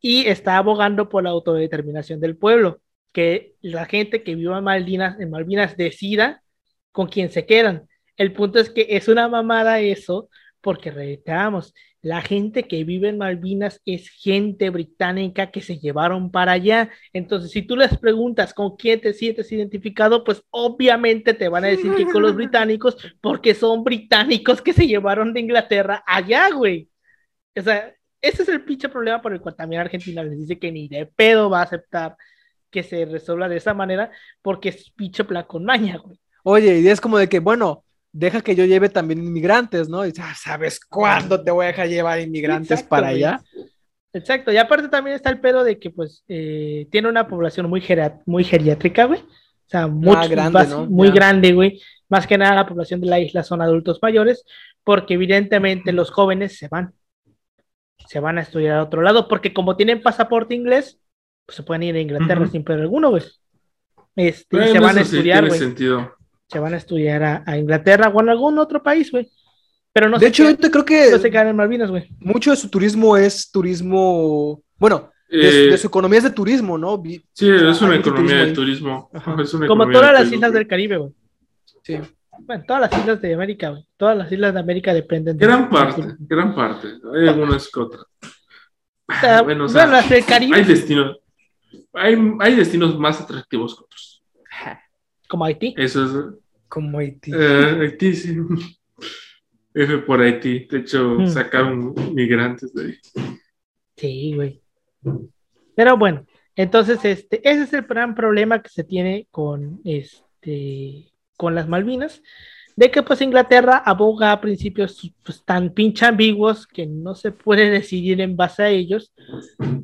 y está abogando por la autodeterminación del pueblo, que la gente que viva en Malvinas, Malvinas decida con quién se quedan. El punto es que es una mamada eso, porque reiteramos, la gente que vive en Malvinas es gente británica que se llevaron para allá. Entonces, si tú les preguntas con quién te sientes identificado, pues obviamente te van a decir que con los británicos, porque son británicos que se llevaron de Inglaterra allá, güey. O sea, ese es el pinche problema por el cual también Argentina les dice que ni de pedo va a aceptar que se resuelva de esa manera, porque es pinche plan con maña, güey. Oye, y es como de que, bueno, deja que yo lleve también inmigrantes, ¿no? Y ¿sabes cuándo te voy a dejar llevar inmigrantes para allá? Exacto, y aparte también está el pedo de que pues eh, tiene una población muy, muy geriátrica, güey. O sea, muy ah, grande, muy grande, güey. Más que nada la población de la isla son adultos mayores, porque evidentemente los jóvenes se van. Se van a estudiar a otro lado, porque como tienen pasaporte inglés, pues se pueden ir a Inglaterra sin pedo alguno, güey. Este, se van a estudiar, güey se van a estudiar a, Inglaterra o en algún otro país, güey. Pero no de hecho, yo creo que no se quedan en Malvinas, güey. Mucho de su turismo es turismo, bueno, de, eh, su economía es de turismo, ¿no? Sí, es una economía de turismo. Como todas las islas del Caribe, güey. Sí. Bueno, todas las islas de América, güey. Todas las islas de América dependen de. Gran parte, gran parte. Hay algunas que otras. bueno, o sea, las del Caribe. Hay destinos, hay, hay destinos más atractivos que otros. Como Haití. Eso es. Como Haití. Eh, Haití, sí. F por Haití. De hecho, mm. sacaron migrantes de ahí. Sí, güey. Pero bueno, entonces este, ese es el gran problema que se tiene con este con las Malvinas, de que pues Inglaterra aboga a principios pues, tan pinche ambiguos que no se puede decidir en base a ellos,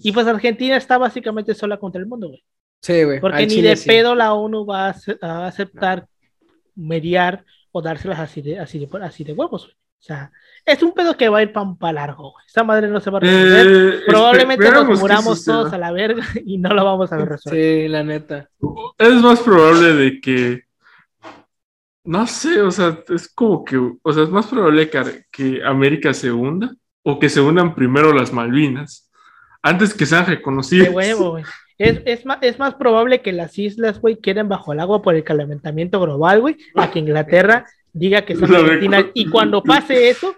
y pues Argentina está básicamente sola contra el mundo, güey. Sí, güey. Porque ni de pedo la ONU va a, aceptar mediar o dárselas así de, así de, así de huevos, O sea, es un pedo que va a ir para largo, güey. Esa madre no se va a resolver. Eh, Probablemente nos muramos todos a la verga y no lo vamos a ver resolver. Sí, la neta. Es más probable de que. No sé, o sea, es como que. O sea, es más probable que, que América se hunda o que se unan primero las Malvinas antes que sean reconocidos. De huevo, güey. Es, es, más, es más probable que las islas, güey, queden bajo el agua por el calentamiento global, güey, a que Inglaterra diga que son argentinas. Y cuando pase eso,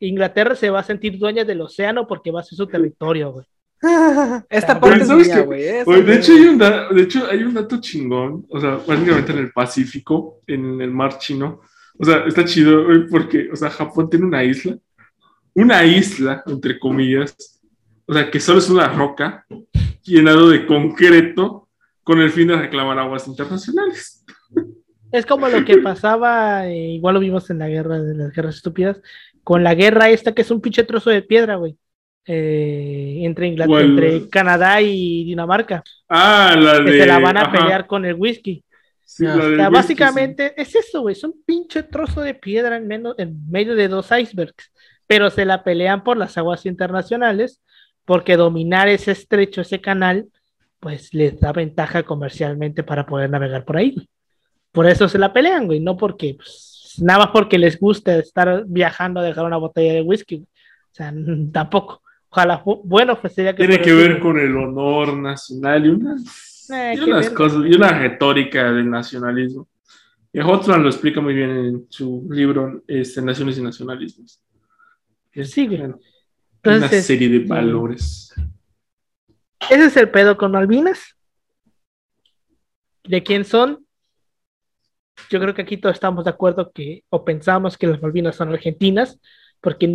Inglaterra se va a sentir dueña del océano porque va a ser su territorio, güey. Esta parte es mía, güey. De, hecho, hay un de hecho, hay un dato chingón, o sea, básicamente en el Pacífico, en el mar chino. O sea, está chido, güey, porque, o sea, Japón tiene una isla, una isla, entre comillas, o sea, que solo es una roca llenado de concreto con el fin de reclamar aguas internacionales. Es como lo que pasaba, eh, igual lo vimos en la guerra de las guerras estúpidas, con la guerra esta que es un pinche trozo de piedra, güey. Eh, entre Inglaterra, entre Canadá y Dinamarca. Ah, la de. Que se la van a pelear con el whisky. básicamente es eso, güey. Es un pinche trozo de piedra en, menos, en medio de dos icebergs. Pero se la pelean por las aguas internacionales porque dominar ese estrecho, ese canal, pues les da ventaja comercialmente para poder navegar por ahí. Por eso se la pelean, güey, no porque, pues, nada más porque les guste estar viajando a dejar una botella de whisky. O sea, tampoco. Ojalá, bueno, pues sería que... Tiene que ver con el honor nacional y unas, eh, y unas cosas, y una retórica del nacionalismo. Y Hotman lo explica muy bien en su libro este, Naciones y Nacionalismos. Sí, güey una serie de valores. Ese es el pedo con Malvinas. ¿De quién son? Yo creo que aquí todos estamos de acuerdo que, o pensamos que las Malvinas son argentinas, porque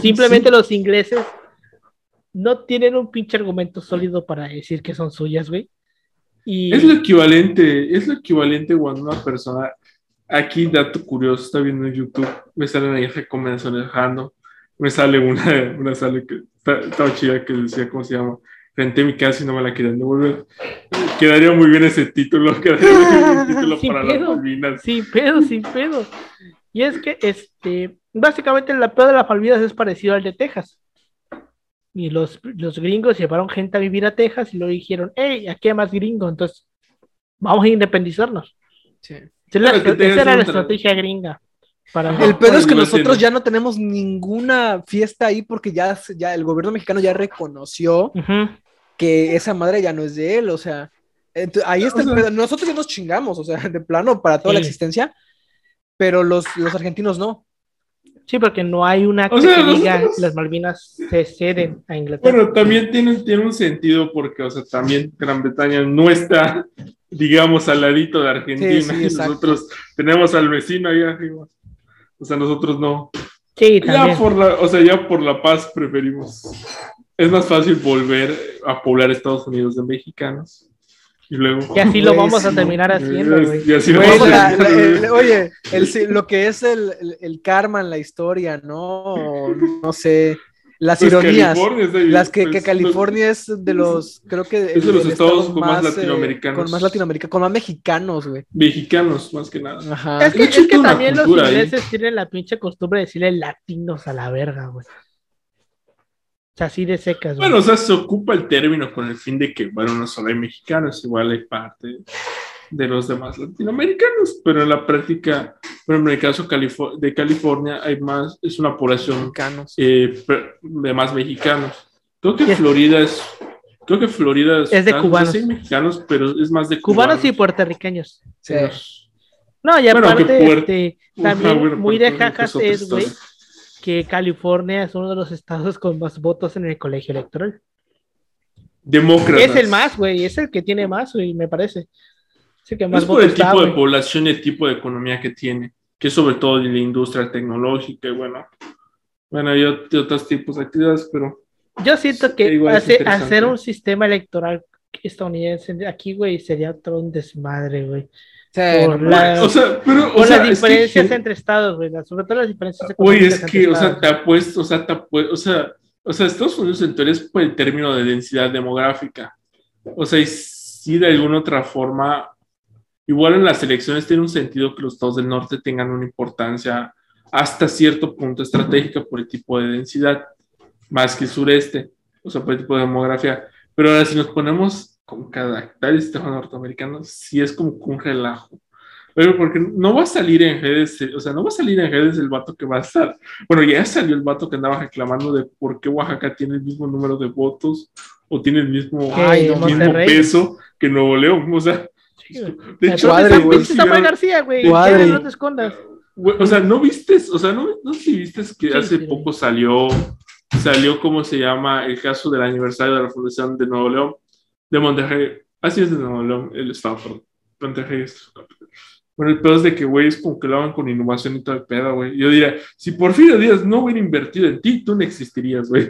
simplemente los ingleses no tienen un pinche argumento sólido para decir que son suyas, güey. Y... Es lo equivalente, es lo equivalente cuando una persona, aquí dato curioso, está viendo en YouTube, me salen ahí recomendaciones dejando me sale una, una sale que estaba chida que decía, ¿cómo se llama? Renté mi casa y no me la quieren devolver. Quedaría muy bien ese título, quedaría título para las Malvinas. Sin pedo, sin pedo. Y es que, este, básicamente el pedo de las Malvinas es parecido al de Texas. Y los, los gringos llevaron gente a vivir a Texas y luego dijeron, hey, aquí hay más gringos, entonces vamos a independizarnos. Sí. esa era la estrategia gringa el pedo es que nosotros ya no tenemos ninguna fiesta ahí porque ya, ya el gobierno mexicano ya reconoció que esa madre ya no es de él, o sea, ahí está el pedo. Nosotros ya nos chingamos, o sea, de plano para toda la existencia, pero los, los argentinos no. Sí, porque no hay una que diga las Malvinas se ceden a Inglaterra. Bueno, también tiene, tiene un sentido porque, o sea, también Gran Bretaña no está, digamos, al ladito de Argentina. nosotros tenemos al vecino ahí arriba. O sea, nosotros no. Sí, Ya por la, o sea, ya por la paz preferimos. Es más fácil volver a poblar Estados Unidos de mexicanos. Y luego. Y así lo vamos a terminar haciendo, güey. Y así lo vamos a terminar. Oye, lo que es el, el, karma en la historia, ¿no? No sé las pues ironías, las que, pues, California es de los, creo que es de los estados con más, eh, latinoamericanos, con más latinoamericanos, con más mexicanos, güey. Mexicanos, más que nada. Ajá. Es que, es que también los ingleses tienen la pinche costumbre de decirle latinos a la verga, güey. O sea, así de secas. Bueno, o sea, se ocupa el término con el fin de que, bueno, no solo hay mexicanos, igual hay parte de los demás latinoamericanos, pero en la práctica, bueno, en el caso de California hay más, es una población eh, de más mexicanos. Creo que Florida es, creo que Florida es, de cubanos. mexicanos, pero es más de cubanos. y puertorriqueños. Sí. No, y aparte, este, también muy de jajas es, güey, que California es uno de los estados con más votos en el colegio electoral. Demócratas. Es el más, güey, es el que tiene más, güey, me parece es por el tipo de población y el tipo de economía que tiene, que es sobre todo en la industria tecnológica y bueno, bueno, hay otros tipos de actividades, pero... Yo siento que hacer un sistema electoral estadounidense aquí, güey, sería todo un desmadre, güey. por, o sea, pero, o las diferencias entre estados, güey, sobre todo las diferencias Oye, es que, o sea, te apuesto, o sea, te apuesto, o sea, o sea, Estados Unidos en teoría es por el término de densidad demográfica. O sea, y si de alguna otra forma Igual en las elecciones tiene un sentido que los estados del norte tengan una importancia hasta cierto punto estratégica por el tipo de densidad, más que el sureste, o sea, por el tipo de demografía. Pero ahora si nos ponemos con cada tal sistema norteamericano, sí es como un relajo. Pero porque no va a salir en redes, o sea, no va a salir en redes el vato que va a estar. Bueno, ya salió el vato que andaba reclamando de por qué Oaxaca tiene el mismo número de votos o tiene el mismo, mismo peso que Nuevo León. O sea, de hecho, güey. Samuel García, güey. No te escondas. O sea, ¿no viste? O sea, ¿no, no sé si viste que hace poco salió, salió, ¿cómo se llama? El caso del aniversario de la fundación de Nuevo León, de Monterrey. Así es de Nuevo León, el estado, perdón. Monterrey es su capital. Bueno, el pedo es de que, güey, es como que lo hagan con innovación y todo el pedo, güey. Yo diría, si Porfirio Díaz no hubiera invertido en ti, tú no existirías, güey.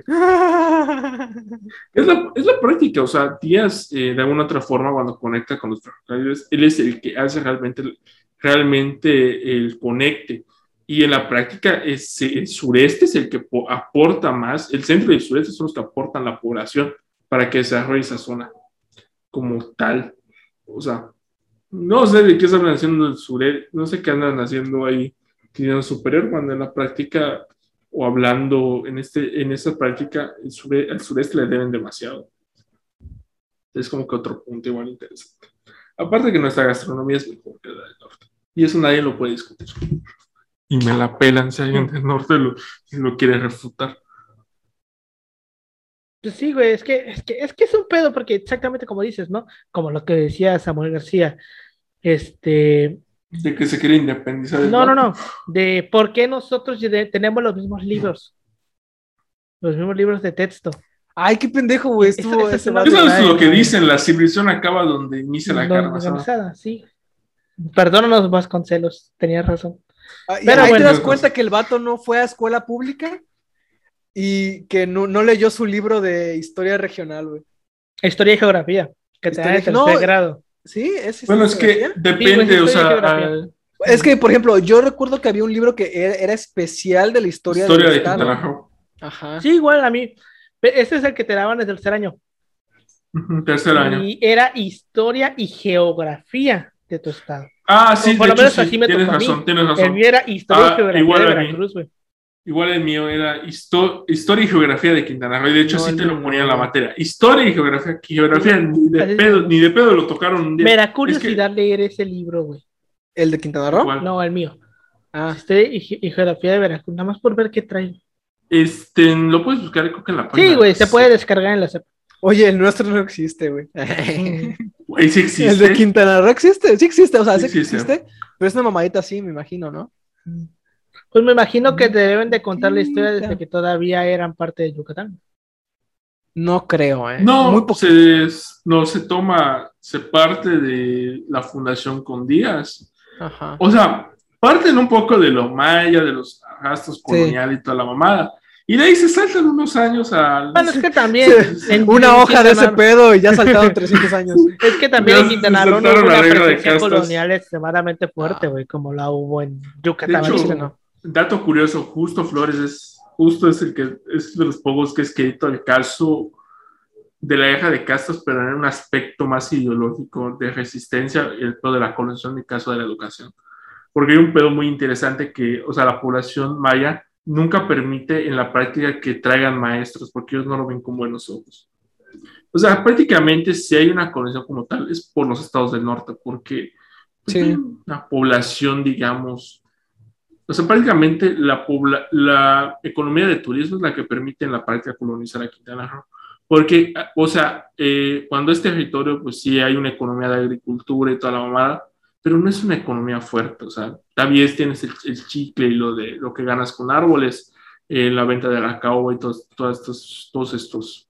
es, la, es, la, práctica, o sea, Díaz, eh, de alguna otra forma, cuando conecta con los ferrocarriles, él es el que hace realmente, realmente el conecte. Y en la práctica, es, el sureste es el que aporta más, el centro y el sureste son los que aportan la población para que desarrolle esa zona como tal. O sea, no sé de qué están haciendo el sureste, no sé qué andan haciendo ahí Trinidad Superior, cuando en la práctica o hablando en, este, en esta práctica, el al sureste le deben demasiado. Es como que otro punto igual interesante. Aparte que nuestra gastronomía es mejor que la del norte. Y eso nadie lo puede discutir. Y me la pelan si alguien del norte lo, lo quiere refutar. Pues sí, güey, es que, es que, es que es un pedo, porque exactamente como dices, ¿no? Como lo que decía Samuel García, este... De que se quiere independizar. No, no, no, de por qué nosotros tenemos los mismos libros, los mismos libros de texto. Ay, qué pendejo, güey. Eso, es lo que dicen, la civilización acaba donde inicia la carne. Sí. Perdónanos, Vasconcelos, tenías razón. Ah, Pero ahí te das cuenta que el vato no fue a escuela pública y que no, no, leyó su libro de historia regional, güey. Historia y geografía, que te da el tercer grado. Sí, es Bueno, es que depende, o sea. Es que, por ejemplo, yo recuerdo que había un libro que era, especial de la historia, historia de Quintana Ajá. Sí, igual a mí. Ese es el que te daban desde el tercer año. tercer año. Y era historia y geografía de tu estado. Ah, sí, por lo menos así me tienes razón, tienes razón. El mío era historia y ah, geografía igual de Veracruz, güey. Igual el mío era historia y geografía de Quintana Roo. Y de hecho, sí te lo ponía en la materia. Historia y geografía. Geografía ni de, pedo, ni de pedo lo tocaron un día. Me da curiosidad leer ese libro, güey. ¿El de Quintana Roo? No, el mío. Ah. Historia y, geografía de Veracruz. Nada más por ver qué trae. Este, lo puedes buscar, creo que en la página. Sí, güey, se puede descargar en la CEP. Oye, el nuestro no existe, güey. Güey, sí existe. El de Quintana Roo existe, sí existe, o sea, sí, existe. Pero es una mamadita así, me imagino, ¿no? Mm. Pues me imagino que te deben de contar la historia desde que todavía eran parte de Yucatán. No creo, ¿eh? No, Muy se, no se toma, se parte de la fundación con Díaz. Ajá. O sea, parten un poco de lo maya, de los gastos coloniales y toda la mamada. Y de ahí se saltan unos años al. Bueno, es que también. una hoja de ese pedo y ya saltaron 300 años. Es que también en Quintana Roo no hubo una presencia colonial extremadamente fuerte, güey, como la hubo en Yucatán. De hecho, ¿no? Dato curioso, justo Flores es justo es el que es de los pocos que ha escrito el caso de la hija de castas, pero en un aspecto más ideológico de resistencia y el pedo de la colonización y el caso de la educación. Porque hay un pedo muy interesante que, o sea, la población maya nunca permite en la práctica que traigan maestros, porque ellos no lo ven con buenos ojos. O sea, prácticamente si hay una colonización como tal, es por los estados del norte, porque sí. la población, digamos, o sea, prácticamente la, la economía de turismo es la que permite en la práctica colonizar a Quintana Roo. Porque, o sea, eh, cuando es territorio, pues sí hay una economía de agricultura y toda la mamada, pero no es una economía fuerte. O sea, también tienes el, chicle y lo de lo que ganas con árboles, eh, la venta de la caoba y todos, todos, estos, todos estos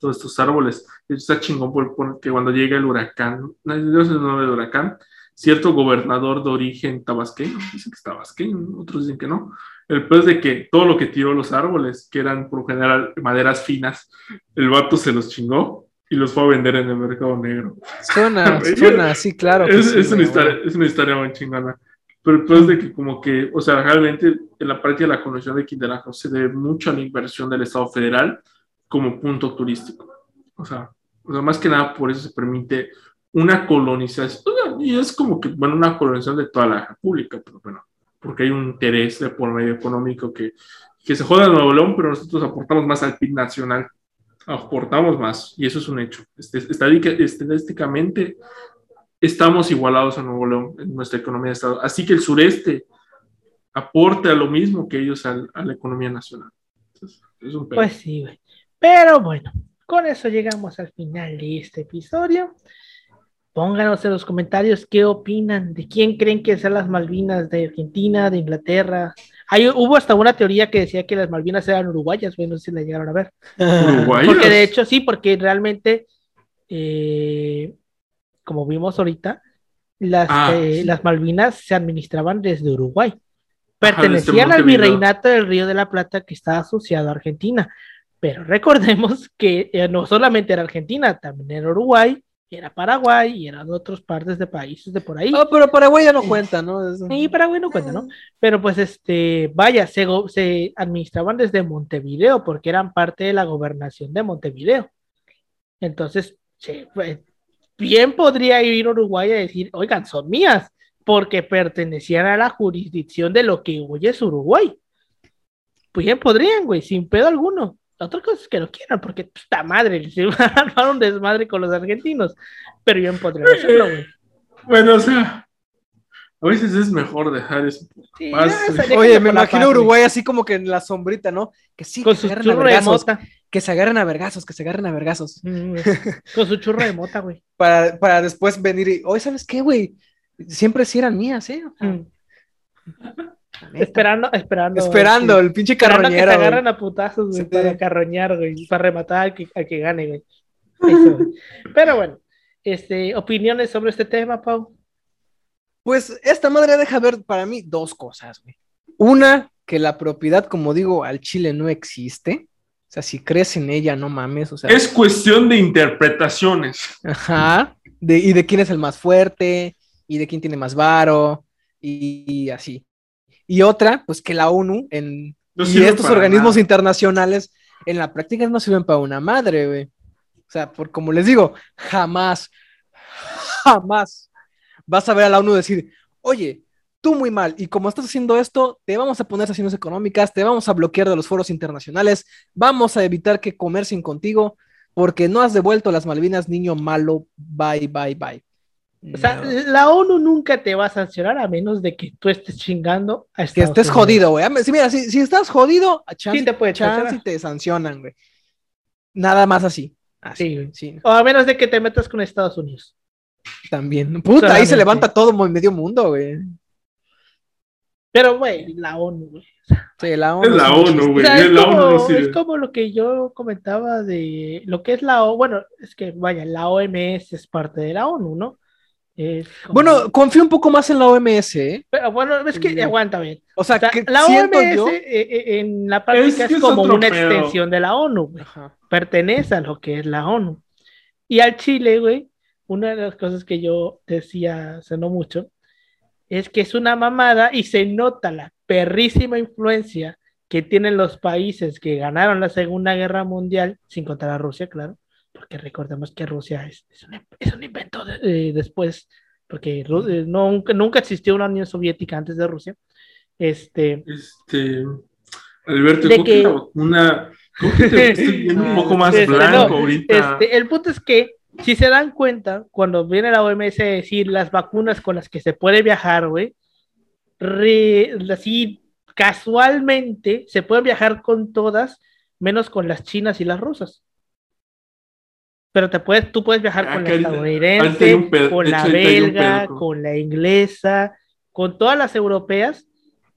todos estos árboles. Está chingón porque cuando llega el huracán, no sé el nombre del huracán, cierto gobernador de origen tabasqueño, dicen que es tabasqueño, otros dicen que no. El es de que todo lo que tiró los árboles, que eran por general maderas finas, el vato se los chingó y los fue a vender en el mercado negro. Suena, suena, sí, claro. Es, una historia, es una historia muy chingona. Pero el peor es de que como que, o sea, realmente en la práctica de la conexión de Quintana Roo se debe mucho a la inversión del Estado federal como punto turístico. O sea, o sea, más que nada por eso se permite una colonización, y es como que, bueno, una colonización de toda la República, pero bueno, porque hay un interés de por medio económico que, que se joda a Nuevo León, pero nosotros aportamos más al PIB nacional, aportamos más, y eso es un hecho. Este, estadísticamente, estamos igualados a Nuevo León en nuestra economía de Estado. Así que el sureste aporte a lo mismo que ellos a, la economía nacional. pues sí. Pero bueno, con eso llegamos al final de este episodio. Pónganos en los comentarios qué opinan, de quién creen que sean las Malvinas, de Argentina, de Inglaterra. Hay, hubo hasta una teoría que decía que las Malvinas eran uruguayas, bueno, no sé si la llegaron a ver. ¿Uruguayas? Porque de hecho sí, porque realmente, eh, como vimos ahorita, las, ah, eh, las Malvinas se administraban desde Uruguay. Pertenecían al virreinato del Río de la Plata que está asociado a Argentina. Pero recordemos que eh, no solamente era Argentina, también era Uruguay, era Paraguay y eran otras partes de países de por ahí. Oh, pero Paraguay ya no cuenta, ¿no? Sí, Paraguay no cuenta, ¿no? Pero pues este, vaya, se, se administraban desde Montevideo porque eran parte de la gobernación de Montevideo. Entonces, pues, bien podría ir Uruguay a decir, oigan, son mías, porque pertenecían a la jurisdicción de lo que hoy es Uruguay. Pues bien podrían, güey, sin pedo alguno. Otra cosa es que no quieran, porque puta madre, se van a armar un desmadre con los argentinos. Pero bien podrían hacerlo, güey. Bueno, o sea, a veces es mejor dejar eso. Oye, me imagino Uruguay así como que en la sombrita, ¿no? Que sí, que se agarren a vergazos. Que se agarren a vergazos, que se agarren a vergazos. Mm, con su churro de mota, güey. para, para después venir y, oye, ¿sabes qué, güey? Siempre sí eran mías, ¿eh? Mm. Esperando, esperando. Esperando, el pinche carroñero. que se agarran a putazos, güey, para carroñar, güey, para rematar al que, que gane, güey. Pero bueno, este, opiniones sobre este tema, Pau. Pues esta madre deja ver para mí dos cosas, güey. Una, que la propiedad, como digo, al Chile no existe. O sea, si crees en ella, no mames. O sea, es cuestión de interpretaciones. Ajá. De, y de quién es el más fuerte, y de quién tiene más varo, y así. Y otra, pues que la ONU en, y estos organismos internacionales en la práctica no sirven para una madre, güey. O sea, por como les digo, jamás, jamás vas a ver a la ONU decir, oye, tú muy mal, y como estás haciendo esto, te vamos a poner sanciones económicas, te vamos a bloquear de los foros internacionales, vamos a evitar que comercien contigo, porque no has devuelto las Malvinas, niño malo, bye, bye, bye. O sea, la ONU nunca te va a sancionar a menos de que tú estés chingando a Que estés jodido, güey. Si, mira, si, estás jodido, a chance, te puede chance y te sancionan, güey. Nada más así. Así, sí, O a menos de que te metas con Estados Unidos. También. Puta, ahí se levanta todo medio mundo, güey. Pero, güey, la ONU, güey. Sí, la ONU. Es la ONU, güey. es, como, lo que yo comentaba de lo que es la ONU. Bueno, es que, vaya, la OMS es parte de la ONU, ¿no? Bueno, confío un poco más en la OMS. ¿eh? Pero bueno, es que aguanta bien. O sea, la OMS eh, eh, en la práctica es, como una extensión de la ONU. Pertenece a lo que es la ONU. Y al Chile, güey, una de las cosas que yo decía hace no mucho es que es una mamada y se nota la perrísima influencia que tienen los países que ganaron la Segunda Guerra Mundial, sin contar a Rusia, claro, porque recordemos que Rusia es, un, invento después, porque eh, nunca, nunca existió una Unión Soviética antes de Rusia. Este, este Alberto, que, una un poco más este, blanco ahorita. Este, el punto es que, si se dan cuenta, cuando viene la OMS a decir las vacunas con las que se puede viajar, güey, así casualmente se pueden viajar con todas, menos con las chinas y las rusas pero te puedes, tú puedes viajar ah, con la estadounidense, con la belga, con la inglesa, con todas las europeas,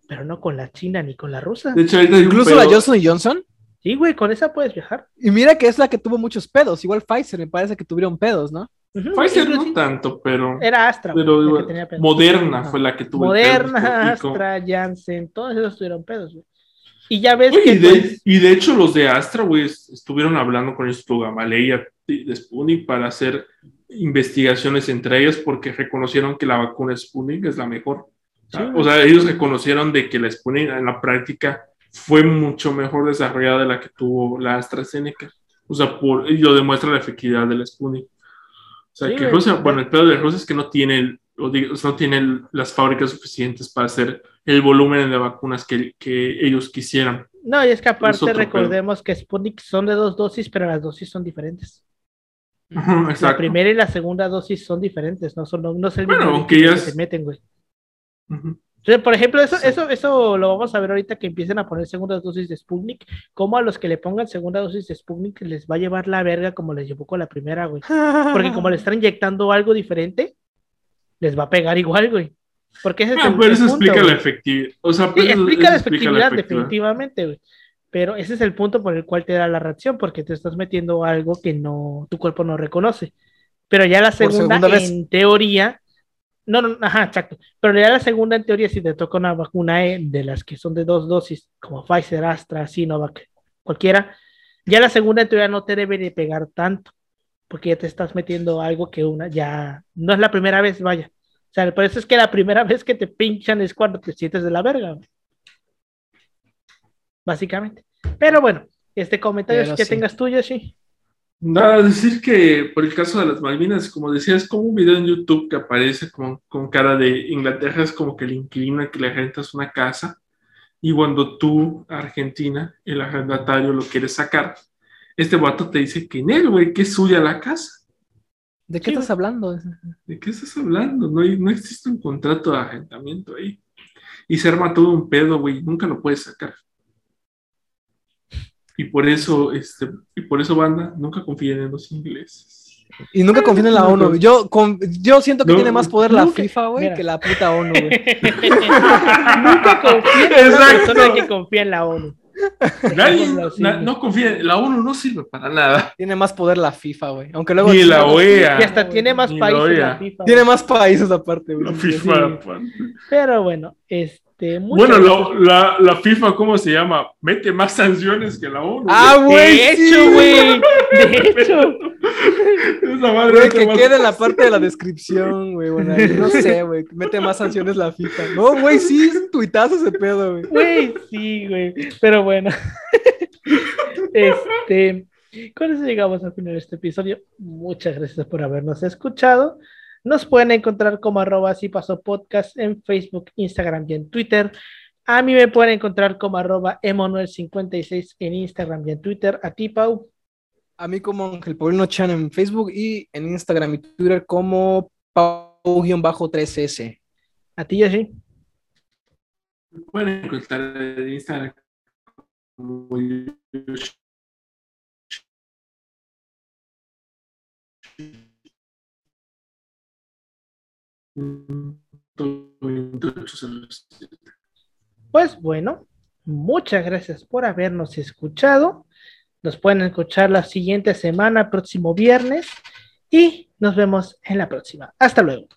pero no con la china ni con la rusa. De hecho, incluso la Johnson Johnson. Sí, güey, con esa puedes viajar. Y mira que es la que tuvo muchos pedos. Igual Pfizer me parece que tuvieron pedos, ¿no? Pfizer no tanto, pero. Era Astra. Pero Moderna fue la que tuvo Moderna, Astra, Janssen, todos esos tuvieron pedos, güey. Y ya ves que. Y de, pues, y de, hecho, los de Astra, güey, estuvieron hablando con esto Gamaleya de Sputnik para hacer investigaciones entre ellos porque reconocieron que la vacuna Sputnik es la mejor. O sea, ellos reconocieron de que la Sputnik en la práctica fue mucho mejor desarrollada de la que tuvo la AstraZeneca. O sea, por, y lo demuestra la efectividad de la Sputnik. O sea, que Rusia, bueno, el pedo de Rusia es que no tiene, no tiene las fábricas suficientes para hacer el volumen de vacunas que, que ellos quisieran. No, y es que aparte recordemos que Sputnik son de dos dosis, pero las dosis son diferentes. La primera y la segunda dosis son diferentes, no, son, no es el mismo que se meten, güey. por ejemplo, eso, eso, eso lo vamos a ver ahorita que empiecen a poner segunda dosis de Sputnik, como a los que le pongan segunda dosis de Sputnik les va a llevar la verga como les llevó con la primera, güey. Porque como le están inyectando algo diferente, les va a pegar igual, güey. Porque ese es ah, pero eso explica la efectividad. O sea, explica, la efectividad, definitivamente, güey. Pero ese es el punto por el cual te da la reacción, porque te estás metiendo algo que no, tu cuerpo no reconoce. Pero ya la segunda, en teoría, no, no, ajá, exacto. Pero ya la segunda, en teoría, si te toca una vacuna e de las que son de dos dosis, como Pfizer, Astra, Sinovac, cualquiera, ya la segunda, en teoría, no te debe de pegar tanto, porque ya te estás metiendo algo que una ya no es la primera vez, vaya. Sea, por eso es que la primera vez que te pinchan es cuando te sientes de la verga básicamente. Pero bueno, este comentario es que tengas tú, Yoshi. Nada, decir que por el caso de las Malvinas, como decía, es como un video en YouTube que aparece con, con cara de Inglaterra, es como que le inclina que le rentas una casa y cuando tú, Argentina, el arrendatario lo quieres sacar, este vato te dice que en él, güey, que es suya la casa. ¿De qué estás hablando? ¿De qué estás hablando? No, no existe un contrato de arrendamiento ahí. Y se arma todo un pedo, güey, nunca lo puedes sacar. Y por eso, este, y por eso, banda, nunca confíen en los ingleses. Y nunca confíen en la ONU. Yo, yo siento que tiene más poder la FIFA, güey, que la puta ONU, güey. nunca confíen en la persona que confía en la ONU. Nadie, no confía, la ONU no sirve para nada. Tiene más poder la FIFA, güey. Aunque luego. Ni la OEA. Y hasta tiene más países la, FIFA. Tiene más países aparte, güey. La FIFA, aparte. Pero bueno, este este, bueno, la, la, FIFA, ¿cómo se llama? Mete más sanciones que la ONU. Ah, güey. De hecho, güey. De hecho. Esa madre que quede en la parte de la descripción, güey. Bueno, no sé, güey. Mete más sanciones la FIFA. No, güey, sí, es tuitazo ese pedo, güey. Güey, sí, güey. Pero bueno. este. Con eso llegamos al final de este episodio. Muchas gracias por habernos escuchado. Nos pueden encontrar como arroba si pasó podcast en Facebook, Instagram y en Twitter. A mí me pueden encontrar como arroba emanuel56 en Instagram y en Twitter. A ti, Pau. A mí como Ángel Paulino Chan en Facebook y en Instagram y Twitter como Pau-3S. A ti, sí. Me pueden encontrar en Instagram como Pues bueno, muchas gracias por habernos escuchado. Nos pueden escuchar la siguiente semana, próximo viernes, y nos vemos en la próxima. Hasta luego.